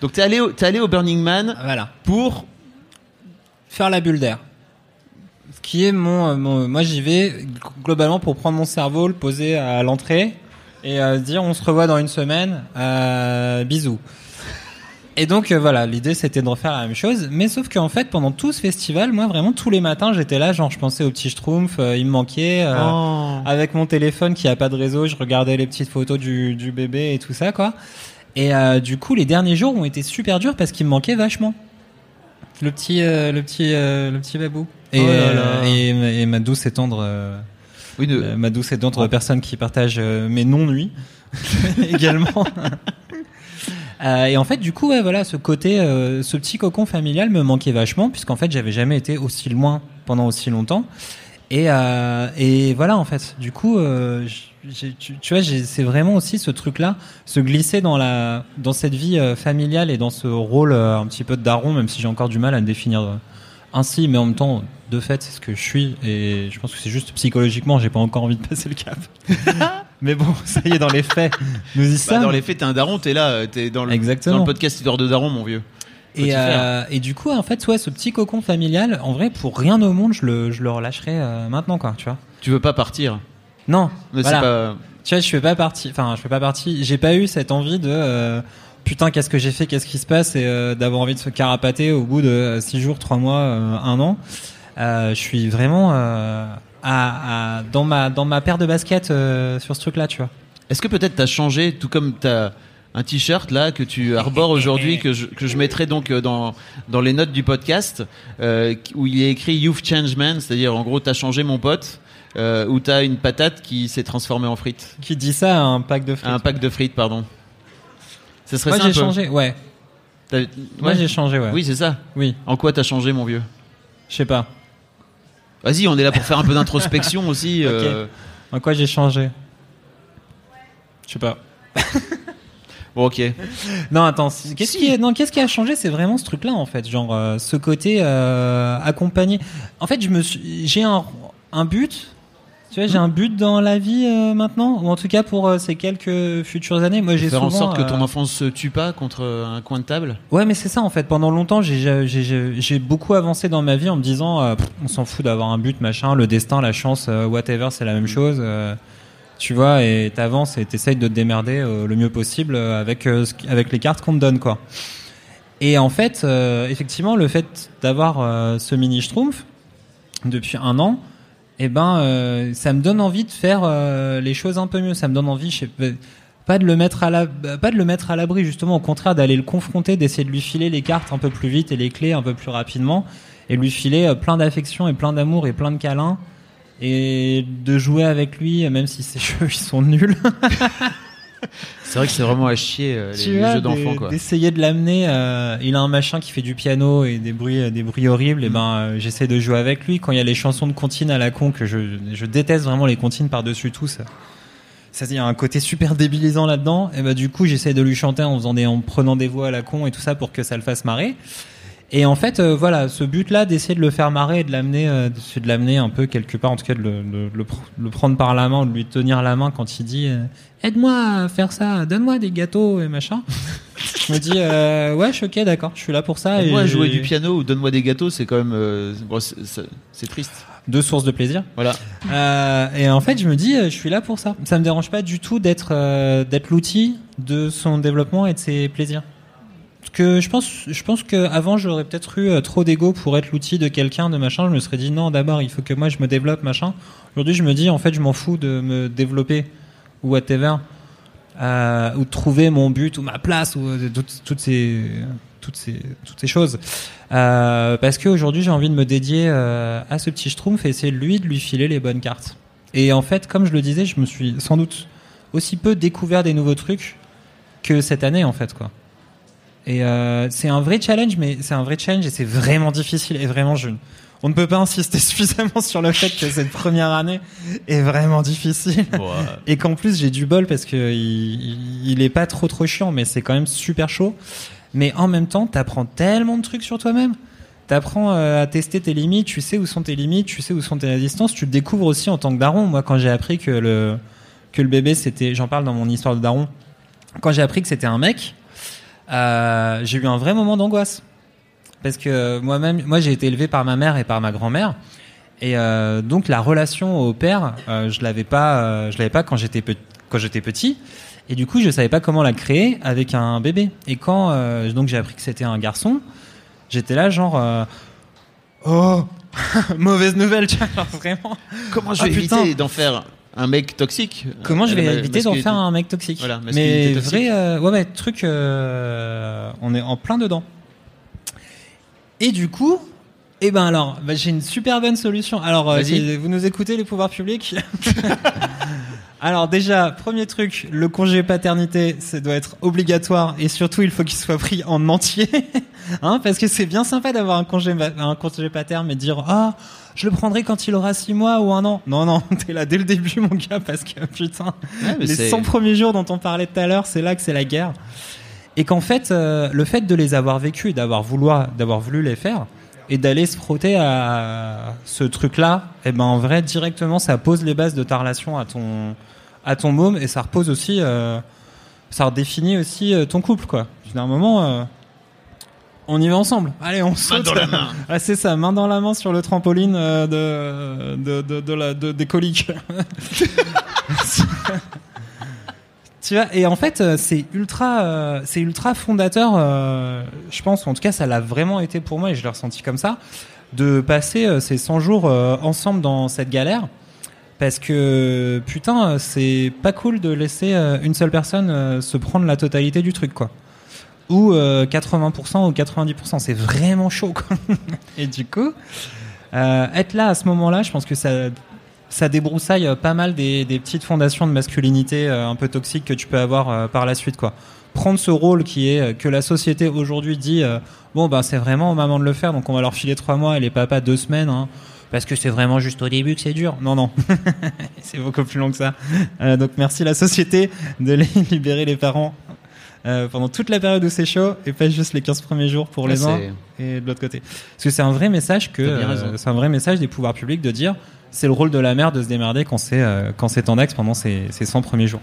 [SPEAKER 1] Donc t'es allé au, t'es allé au Burning Man
[SPEAKER 2] Voilà.
[SPEAKER 1] pour
[SPEAKER 2] faire la bulle d'air. Qui est mon, euh, mon- moi j'y vais globalement pour prendre mon cerveau, le poser à l'entrée et euh, dire on se revoit dans une semaine, euh, bisous. Et donc euh, voilà, l'idée c'était de refaire la même chose, mais sauf qu'en fait pendant tout ce festival, moi vraiment tous les matins j'étais là, genre je pensais au petit Schtroumpf, euh, il me manquait. euh,
[SPEAKER 1] Oh.
[SPEAKER 2] avec mon téléphone qui a pas de réseau, je regardais les petites photos du, du bébé et tout ça, quoi. Et euh, du coup, les derniers jours ont été super durs parce qu'il me manquait vachement. Le petit, le petit, le petit babou. Et,
[SPEAKER 1] Oh là là.
[SPEAKER 2] et, ma- et ma douce et tendre,
[SPEAKER 1] Oui, de-
[SPEAKER 2] ma douce et tendre personne qui partage mes non nuits également. Euh, et en fait, du coup, ouais, voilà, ce côté, euh, ce petit cocon familial me manquait vachement, puisqu'en fait, j'avais jamais été aussi loin pendant aussi longtemps. Et, euh, et voilà, en fait, du coup, tu, tu vois, c'est vraiment aussi ce truc-là, se glisser dans la, dans cette vie familiale et dans ce rôle un petit peu de daron, même si j'ai encore du mal à le définir ainsi, mais en même temps, de fait, c'est ce que je suis, et je pense que c'est juste psychologiquement, j'ai pas encore envie de passer le cap. mais bon, ça y est, dans les faits, nous y
[SPEAKER 1] Bah,
[SPEAKER 2] sommes.
[SPEAKER 1] dans les faits, t'es un daron, t'es là, euh, t'es dans le,
[SPEAKER 2] Exactement.
[SPEAKER 1] dans le podcast Histoire de Daron, mon vieux.
[SPEAKER 2] Et, euh, et du coup, en fait, ouais, ce petit cocon familial, en vrai, pour rien au monde, je le, je le relâcherai euh, maintenant, quoi, tu vois.
[SPEAKER 1] Tu veux pas partir
[SPEAKER 2] Non,
[SPEAKER 1] Mais
[SPEAKER 2] voilà.
[SPEAKER 1] c'est pas.
[SPEAKER 2] Tu vois, je fais pas partie. Enfin, je fais pas partie. J'ai pas eu cette envie de euh, putain, qu'est-ce que j'ai fait, qu'est-ce qui se passe, et euh, d'avoir envie de se carapater au bout de 6 jours, 3 mois, euh, un an. Euh, je suis vraiment euh, à, à- dans ma dans ma paire de baskets euh, sur ce truc-là, tu vois.
[SPEAKER 1] Est-ce que peut-être t'as changé, tout comme t'as un t-shirt là que tu arbores aujourd'hui, que je, que je mettrai donc euh, dans, dans les notes du podcast, euh, où il est écrit You've changed man, c'est-à-dire en gros t'as changé mon pote, euh, ou t'as une patate qui s'est transformée en frites.
[SPEAKER 2] Qui dit ça à un pack de frites
[SPEAKER 1] Un pack de frites, pardon. Ce serait
[SPEAKER 2] Moi,
[SPEAKER 1] ça
[SPEAKER 2] j'ai changé. Ouais. Moi, j'ai changé. Ouais.
[SPEAKER 1] Oui, c'est ça.
[SPEAKER 2] Oui.
[SPEAKER 1] En quoi t'as changé, mon vieux
[SPEAKER 2] Je sais pas.
[SPEAKER 1] Vas-y, on est là pour faire un peu d'introspection aussi. euh.
[SPEAKER 2] En quoi j'ai changé Je sais pas.
[SPEAKER 1] Bon, ok.
[SPEAKER 2] Non, attends. si- Qu'est-ce qui, est- non, qu'est-ce qui a changé C'est vraiment ce truc-là, en fait. Genre, euh, ce côté euh, accompagné. En fait, je me suis, j'ai un, un but. Tu vois, j'ai un but dans la vie euh, maintenant, ou en tout cas pour euh, ces quelques futures années. Moi, j'ai
[SPEAKER 1] Faire
[SPEAKER 2] souvent.
[SPEAKER 1] en sorte que
[SPEAKER 2] euh,
[SPEAKER 1] ton enfant se tue pas contre un coin de table?
[SPEAKER 2] Ouais, mais c'est ça en fait. Pendant longtemps, j'ai- j'ai j'ai- j'ai beaucoup avancé dans ma vie en me disant, euh, pff, on s'en fout d'avoir un but, machin, le destin, la chance, euh, whatever, c'est la même chose. euh, tu vois, et t'avances et t'essayes de te démerder euh, le mieux possible euh, avec euh, avec les cartes qu'on te donne, quoi. Et en fait, euh, effectivement, le fait d'avoir euh, ce mini schtroumpf depuis un an, eh ben, euh, ça me donne envie de faire euh, les choses un peu mieux. Ça me donne envie, je sais pas, de le mettre à la, pas de le mettre à l'abri justement. Au contraire, d'aller le confronter, d'essayer de lui filer les cartes un peu plus vite et les clés un peu plus rapidement, et lui filer euh, plein d'affection et plein d'amour et plein de câlins, et de jouer avec lui, même si ces jeux ils sont nuls.
[SPEAKER 1] C'est vrai que c'est vraiment à chier euh, les, jeux d'enfants.
[SPEAKER 2] D'essayer de l'amener. euh, il a un machin qui fait du piano et des bruits, euh, des bruits horribles. Et ben, euh, j'essaie de jouer avec lui. Quand il y a les chansons de comptines à la con, que je, je déteste vraiment les comptines par-dessus tout. Ça, ça, il y a un côté super débilisant là-dedans. Et ben, du coup, j'essaie de lui chanter en faisant des, en prenant des voix à la con et tout ça pour que ça le fasse marrer. Et en fait, euh, voilà, ce but-là d'essayer de le faire marrer et de l'amener, euh, de l'amener un peu quelque part, en tout cas de le, de prendre par la main, ou de lui tenir la main quand il dit euh, aide-moi à faire ça, donne-moi des gâteaux et machin. je me dis euh, ouais, je suis ok, d'accord, je suis là pour ça.
[SPEAKER 1] Et
[SPEAKER 2] Et
[SPEAKER 1] moi,
[SPEAKER 2] j'ai
[SPEAKER 1] jouer du piano ou donne-moi des gâteaux, c'est quand même. bon, c'est- triste.
[SPEAKER 2] Deux sources de plaisir.
[SPEAKER 1] Voilà.
[SPEAKER 2] Euh, et en fait, je me dis, je suis là pour ça. Ça me dérange pas du tout d'être euh, d'être l'outil de son développement et de ses plaisirs. Que je pense, je pense que avant j'aurais peut-être eu euh, trop d'ego pour être l'outil de quelqu'un, de machin. Je me serais dit non, d'abord il faut que moi je me développe, machin. Aujourd'hui, je me dis en fait, je m'en fous de me développer ou whatever, euh, ou de trouver mon but ou ma place ou euh, toutes, toutes ces toutes ces toutes ces choses. Euh, parce qu'aujourd'hui, j'ai envie de me dédier euh, à ce petit schtroumpf et c'est lui de lui filer les bonnes cartes. Et en fait, comme je le disais, je me suis sans doute aussi peu découvert des nouveaux trucs que cette année, en fait, quoi. Et euh, c'est un vrai challenge, mais c'est un vrai challenge et c'est vraiment difficile et vraiment je. On ne peut pas insister suffisamment sur le fait que cette première année est vraiment difficile. Et qu'en plus j'ai du bol parce que il, il est pas trop trop chiant, mais c'est quand même super chaud. Mais en même temps, t'apprends tellement de trucs sur toi-même. T'apprends euh, à tester tes limites, tu sais où sont tes limites, tu sais où sont tes résistances. Tu le découvres aussi en tant que daron. Moi, quand j'ai appris que le que le bébé c'était, j'en parle dans mon histoire de daron. Quand j'ai appris que c'était un mec, euh, j'ai eu un vrai moment d'angoisse parce que moi-même, moi j'ai été élevé par ma mère et par ma grand-mère. Et euh, donc la relation au père, euh, je l'avais pas, euh, je l'avais pas quand j'étais pe- petit. Et du coup, je savais pas comment la créer avec un bébé. Et quand euh, donc j'ai appris que c'était un garçon, j'étais là genre euh, oh mauvaise nouvelle, tu vois, vraiment.
[SPEAKER 1] comment je
[SPEAKER 2] Ah,
[SPEAKER 1] vais éviter d'en faire un mec toxique
[SPEAKER 2] Comment je
[SPEAKER 1] Euh,
[SPEAKER 2] vais éviter d'en faire un mec toxique
[SPEAKER 1] Voilà,
[SPEAKER 2] Mais vrai, euh, ouais, ouais, truc, euh, on est en plein dedans. Et du coup, eh ben alors, bah, j'ai une super bonne solution. Alors, euh, vous nous écoutez les pouvoirs publics Alors déjà, premier truc, le congé paternité, ça doit être obligatoire et surtout il faut qu'il soit pris en entier, hein, parce que c'est bien sympa d'avoir un congé un congé pater, mais dire ah je le prendrai quand il aura six mois ou un an. Non non, t'es là dès le début mon gars parce que putain,
[SPEAKER 1] mais
[SPEAKER 2] les
[SPEAKER 1] c'est-
[SPEAKER 2] 100 premiers jours dont on parlait tout à l'heure, c'est là que c'est la guerre. Et qu'en fait, euh, le fait de les avoir vécus et d'avoir voulu, d'avoir voulu les faire et d'aller se frotter à ce truc-là, et ben en vrai directement ça pose les bases de ta relation à ton à ton môme et ça repose aussi, euh, ça redéfinit aussi euh, ton couple quoi. À un moment, euh, on y va ensemble. Allez, on saute.
[SPEAKER 1] dans la main.
[SPEAKER 2] Ah, c'est ça, main dans la main sur le trampoline euh, de, de, la, de- des coliques. tu vois, et en fait, euh, c'est ultra, euh, c'est ultra fondateur, euh, je pense, en tout cas, ça l'a vraiment été pour moi et je l'ai ressenti comme ça, de passer ces 100 jours ensemble dans cette galère. Parce que, putain, c'est pas cool de laisser une seule personne se prendre la totalité du truc, quoi. Ou euh, 80% ou 90%, c'est vraiment chaud, quoi. Et du coup, euh, être là à ce moment-là, je pense que ça, ça débroussaille euh, pas mal des, des petites fondations de masculinité euh, un peu toxiques que tu peux avoir euh, par la suite, quoi. Prendre ce rôle qui est euh, que la société aujourd'hui dit euh, bon bah c'est vraiment aux mamans de le faire, donc on va leur filer trois mois et les papas deux semaines, hein, parce que c'est vraiment juste au début que c'est dur. Non non, c'est beaucoup plus long que ça. Euh, donc merci la société de libérer les parents euh, pendant toute la période où c'est chaud et pas juste les 15 premiers jours pour les
[SPEAKER 1] Ouais,
[SPEAKER 2] uns et de l'autre côté. Parce que c'est un vrai message que euh, c'est un vrai message des pouvoirs publics de dire c'est le rôle de la mère de se démerder quand c'est euh, quand c'est en axe pendant ces, ces 100 premiers jours.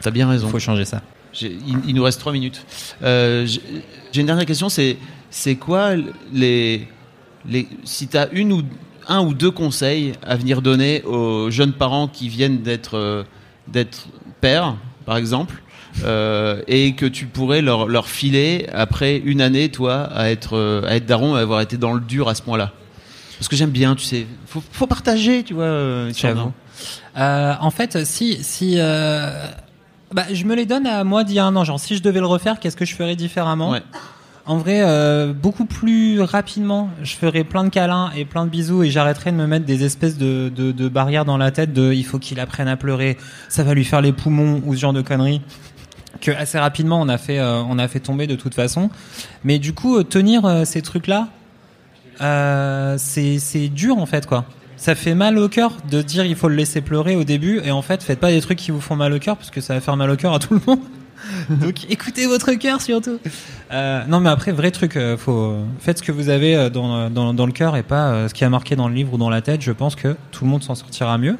[SPEAKER 1] T'as bien
[SPEAKER 2] Il
[SPEAKER 1] raison.
[SPEAKER 2] faut changer ça.
[SPEAKER 1] Il, il nous reste trois minutes. Euh, J'ai une dernière question. C'est c'est quoi les les si t'as une ou un ou deux conseils à venir donner aux jeunes parents qui viennent d'être d'être pères, par exemple, euh, et que tu pourrais leur leur filer après une année, toi, à être euh, à être daron, à avoir été dans le dur à ce point-là. Parce que j'aime bien, tu sais, faut, faut partager, tu vois. euh.
[SPEAKER 2] Euh, en fait, si si euh, bah, je me les donne à moi d'il y a un an. Genre, si je devais le refaire, qu'est-ce que je ferais différemment
[SPEAKER 1] Ouais.
[SPEAKER 2] En vrai, euh, beaucoup plus rapidement, je ferais plein de câlins et plein de bisous et j'arrêterais de me mettre des espèces de, de, de barrières dans la tête de il faut qu'il apprenne à pleurer, ça va lui faire les poumons ou ce genre de conneries que assez rapidement on a fait euh, on a fait tomber de toute façon. Mais du coup, euh, tenir euh, ces trucs là, c'est c'est dur en fait quoi. Ça fait mal au cœur de dire il faut le laisser pleurer au début et en fait faites pas des trucs qui vous font mal au cœur parce que ça va faire mal au cœur à tout le monde. Donc écoutez votre cœur surtout. Euh, non mais après vrai truc, faut faites ce que vous avez dans, dans, dans le cœur et pas euh, ce qui a marqué dans le livre ou dans la tête. Je pense que tout le monde s'en sortira mieux.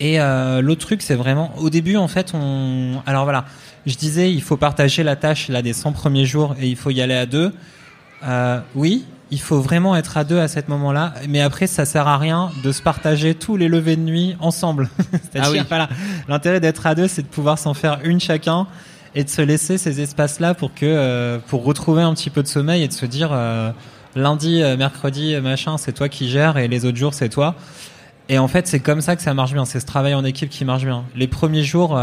[SPEAKER 2] Et euh, l'autre truc c'est vraiment au début en fait on alors voilà je disais il faut partager la tâche là des 100 premiers jours et il faut y aller à deux. Euh, oui, il faut vraiment être à deux à cet moment-là, mais après ça sert à rien de se partager tous les levées de nuit ensemble.
[SPEAKER 1] Ah oui.
[SPEAKER 2] voilà, l'intérêt d'être à deux, c'est de pouvoir s'en faire une chacun et de se laisser ces espaces-là pour que euh, pour retrouver un petit peu de sommeil et de se dire euh, lundi, mercredi, machin, c'est toi qui gères et les autres jours c'est toi. Et en fait, c'est comme ça que ça marche bien. C'est ce travail en équipe qui marche bien. Les premiers jours,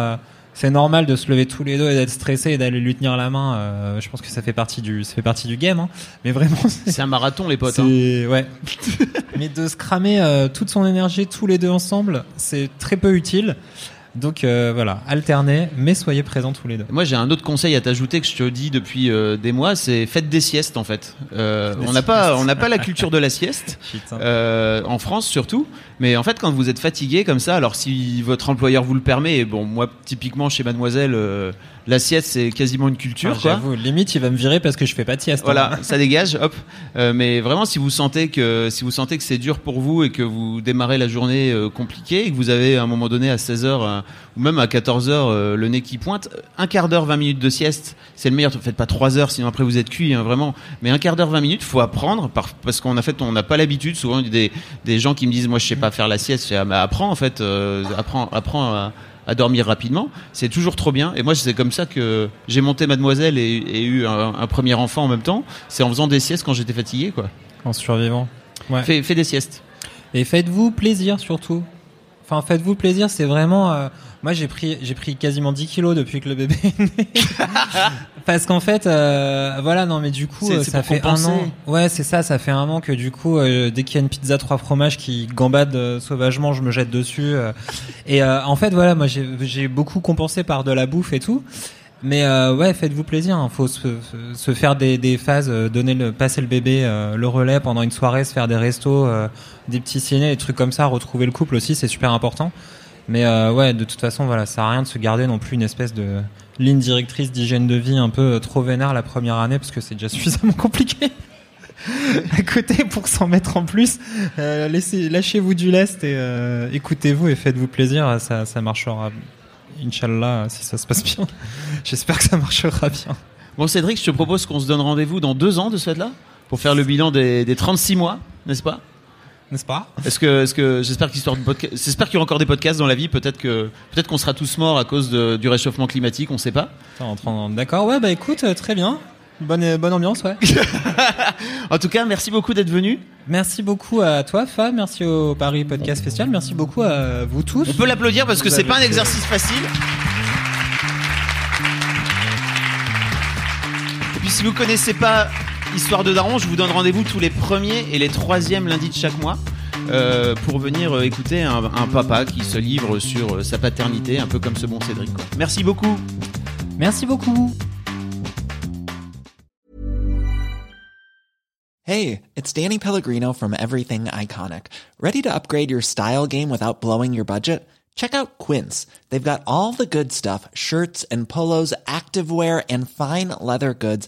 [SPEAKER 2] c'est normal de se lever tous les deux et d'être stressé et d'aller lui tenir la main. euh, je pense que ça fait partie du, ça fait partie du game. Hein. Mais vraiment, c'est
[SPEAKER 1] un marathon, les potes. hein.
[SPEAKER 2] ouais. Mais de se cramer euh, toute son énergie tous les deux ensemble, c'est très peu utile. Donc euh, voilà, alternez, mais soyez présents tous les deux.
[SPEAKER 1] Moi, j'ai un autre conseil à t'ajouter que je te dis depuis euh, des mois, c'est faites des siestes en fait. Euh, on n'a pas, on n'a pas la culture de la sieste en France surtout. Mais en fait, quand vous êtes fatigué comme ça, alors si votre employeur vous le permet, et bon, moi typiquement chez Mademoiselle, la sieste c'est quasiment une culture quoi.
[SPEAKER 2] J'avoue, limite, il va me virer parce que je fais pas de sieste. hein.
[SPEAKER 1] Voilà, ça dégage, hop. Euh, mais vraiment, si vous sentez que si vous sentez que c'est dur pour vous et que vous démarrez la journée euh, compliquée et que vous avez à un moment donné à 16 h ou même à 14 h le nez qui pointe, un quart d'heure, 20 minutes de sieste, c'est le meilleur. Faites pas 3 heures, sinon après vous êtes cuit, hein, vraiment. Mais un quart d'heure, 20 minutes, faut apprendre par- parce qu'on a fait, on n'a pas l'habitude. Souvent, il y a des, des gens qui me disent, moi, je sais pas faire la sieste. Je ah, mais apprends en fait, euh, apprends, apprends à, à dormir rapidement. C'est toujours trop bien. Et moi, c'est comme ça que j'ai monté Mademoiselle et, et eu un, un premier enfant en même temps. C'est en faisant des siestes quand j'étais fatigué, quoi.
[SPEAKER 2] En survivant. Ouais.
[SPEAKER 1] Fais, fais des siestes.
[SPEAKER 2] Et faites-vous plaisir surtout. Enfin, faites-vous plaisir, c'est vraiment. euh, Moi, j'ai pris, j'ai pris quasiment 10 kilos depuis que le bébé est né. Parce qu'en fait, euh, voilà, non, mais du coup, euh, ça fait
[SPEAKER 1] compenser.
[SPEAKER 2] un an. Ouais, c'est ça, ça fait un an que du coup, euh, dès qu'il y a une pizza trois fromages qui gambade euh, sauvagement, je me jette dessus. et euh, en fait, voilà, moi, j'ai j'ai beaucoup compensé par de la bouffe et tout. Mais euh, ouais, faites-vous plaisir. Il faut se, se faire des, des phases, euh, donner le, passer le bébé, euh, le relais pendant une soirée, se faire des restos, euh, des petits ciné, des trucs comme ça, retrouver le couple aussi, c'est super important. Mais euh, ouais, de toute façon, voilà, ça sert à rien de se garder non plus une espèce de ligne directrice d'hygiène de vie un peu euh, trop vénère la première année parce que c'est déjà suffisamment compliqué. à côté, pour s'en mettre en plus, euh, lâchez-vous du lest et euh, écoutez-vous et faites-vous plaisir. Ça, ça marchera, Inch'Allah, si ça se passe bien. J'espère que ça marchera bien.
[SPEAKER 1] Bon, Cédric, je te propose qu'on se donne rendez-vous dans deux ans de ce fait-là pour faire le bilan des, des 36 mois, n'est-ce pas?
[SPEAKER 2] N'est-ce pas
[SPEAKER 1] Est-ce que, est-ce que j'espère podcast, j'espère qu'il y aura encore des podcasts dans la vie. Peut-être que, peut-être qu'on sera tous morts à cause de- du réchauffement climatique, on sait pas.
[SPEAKER 2] Attends, en train- D'accord, ouais, bah écoute, euh, très bien. Bonne, euh, bonne ambiance, ouais.
[SPEAKER 1] En tout cas, merci beaucoup d'être venu.
[SPEAKER 2] Merci beaucoup à toi, Fab. Merci au Paris Podcast Festival. Merci beaucoup à vous tous.
[SPEAKER 1] On peut l'applaudir parce que c'est pas un exercice facile. Et puis si vous connaissez pas Histoire de Daron, je vous donne rendez-vous tous les premiers et les troisièmes lundis de chaque mois euh, pour venir euh, écouter un, un papa qui se livre sur euh, sa paternité, un peu comme ce bon Cédric. quoi. Merci beaucoup.
[SPEAKER 2] Merci beaucoup.
[SPEAKER 6] Hey, it's Danny Pellegrino from Everything Iconic. Ready to upgrade your style game without blowing your budget? Check out Quince. They've got all the good stuff shirts and polos, activewear, and fine leather goods,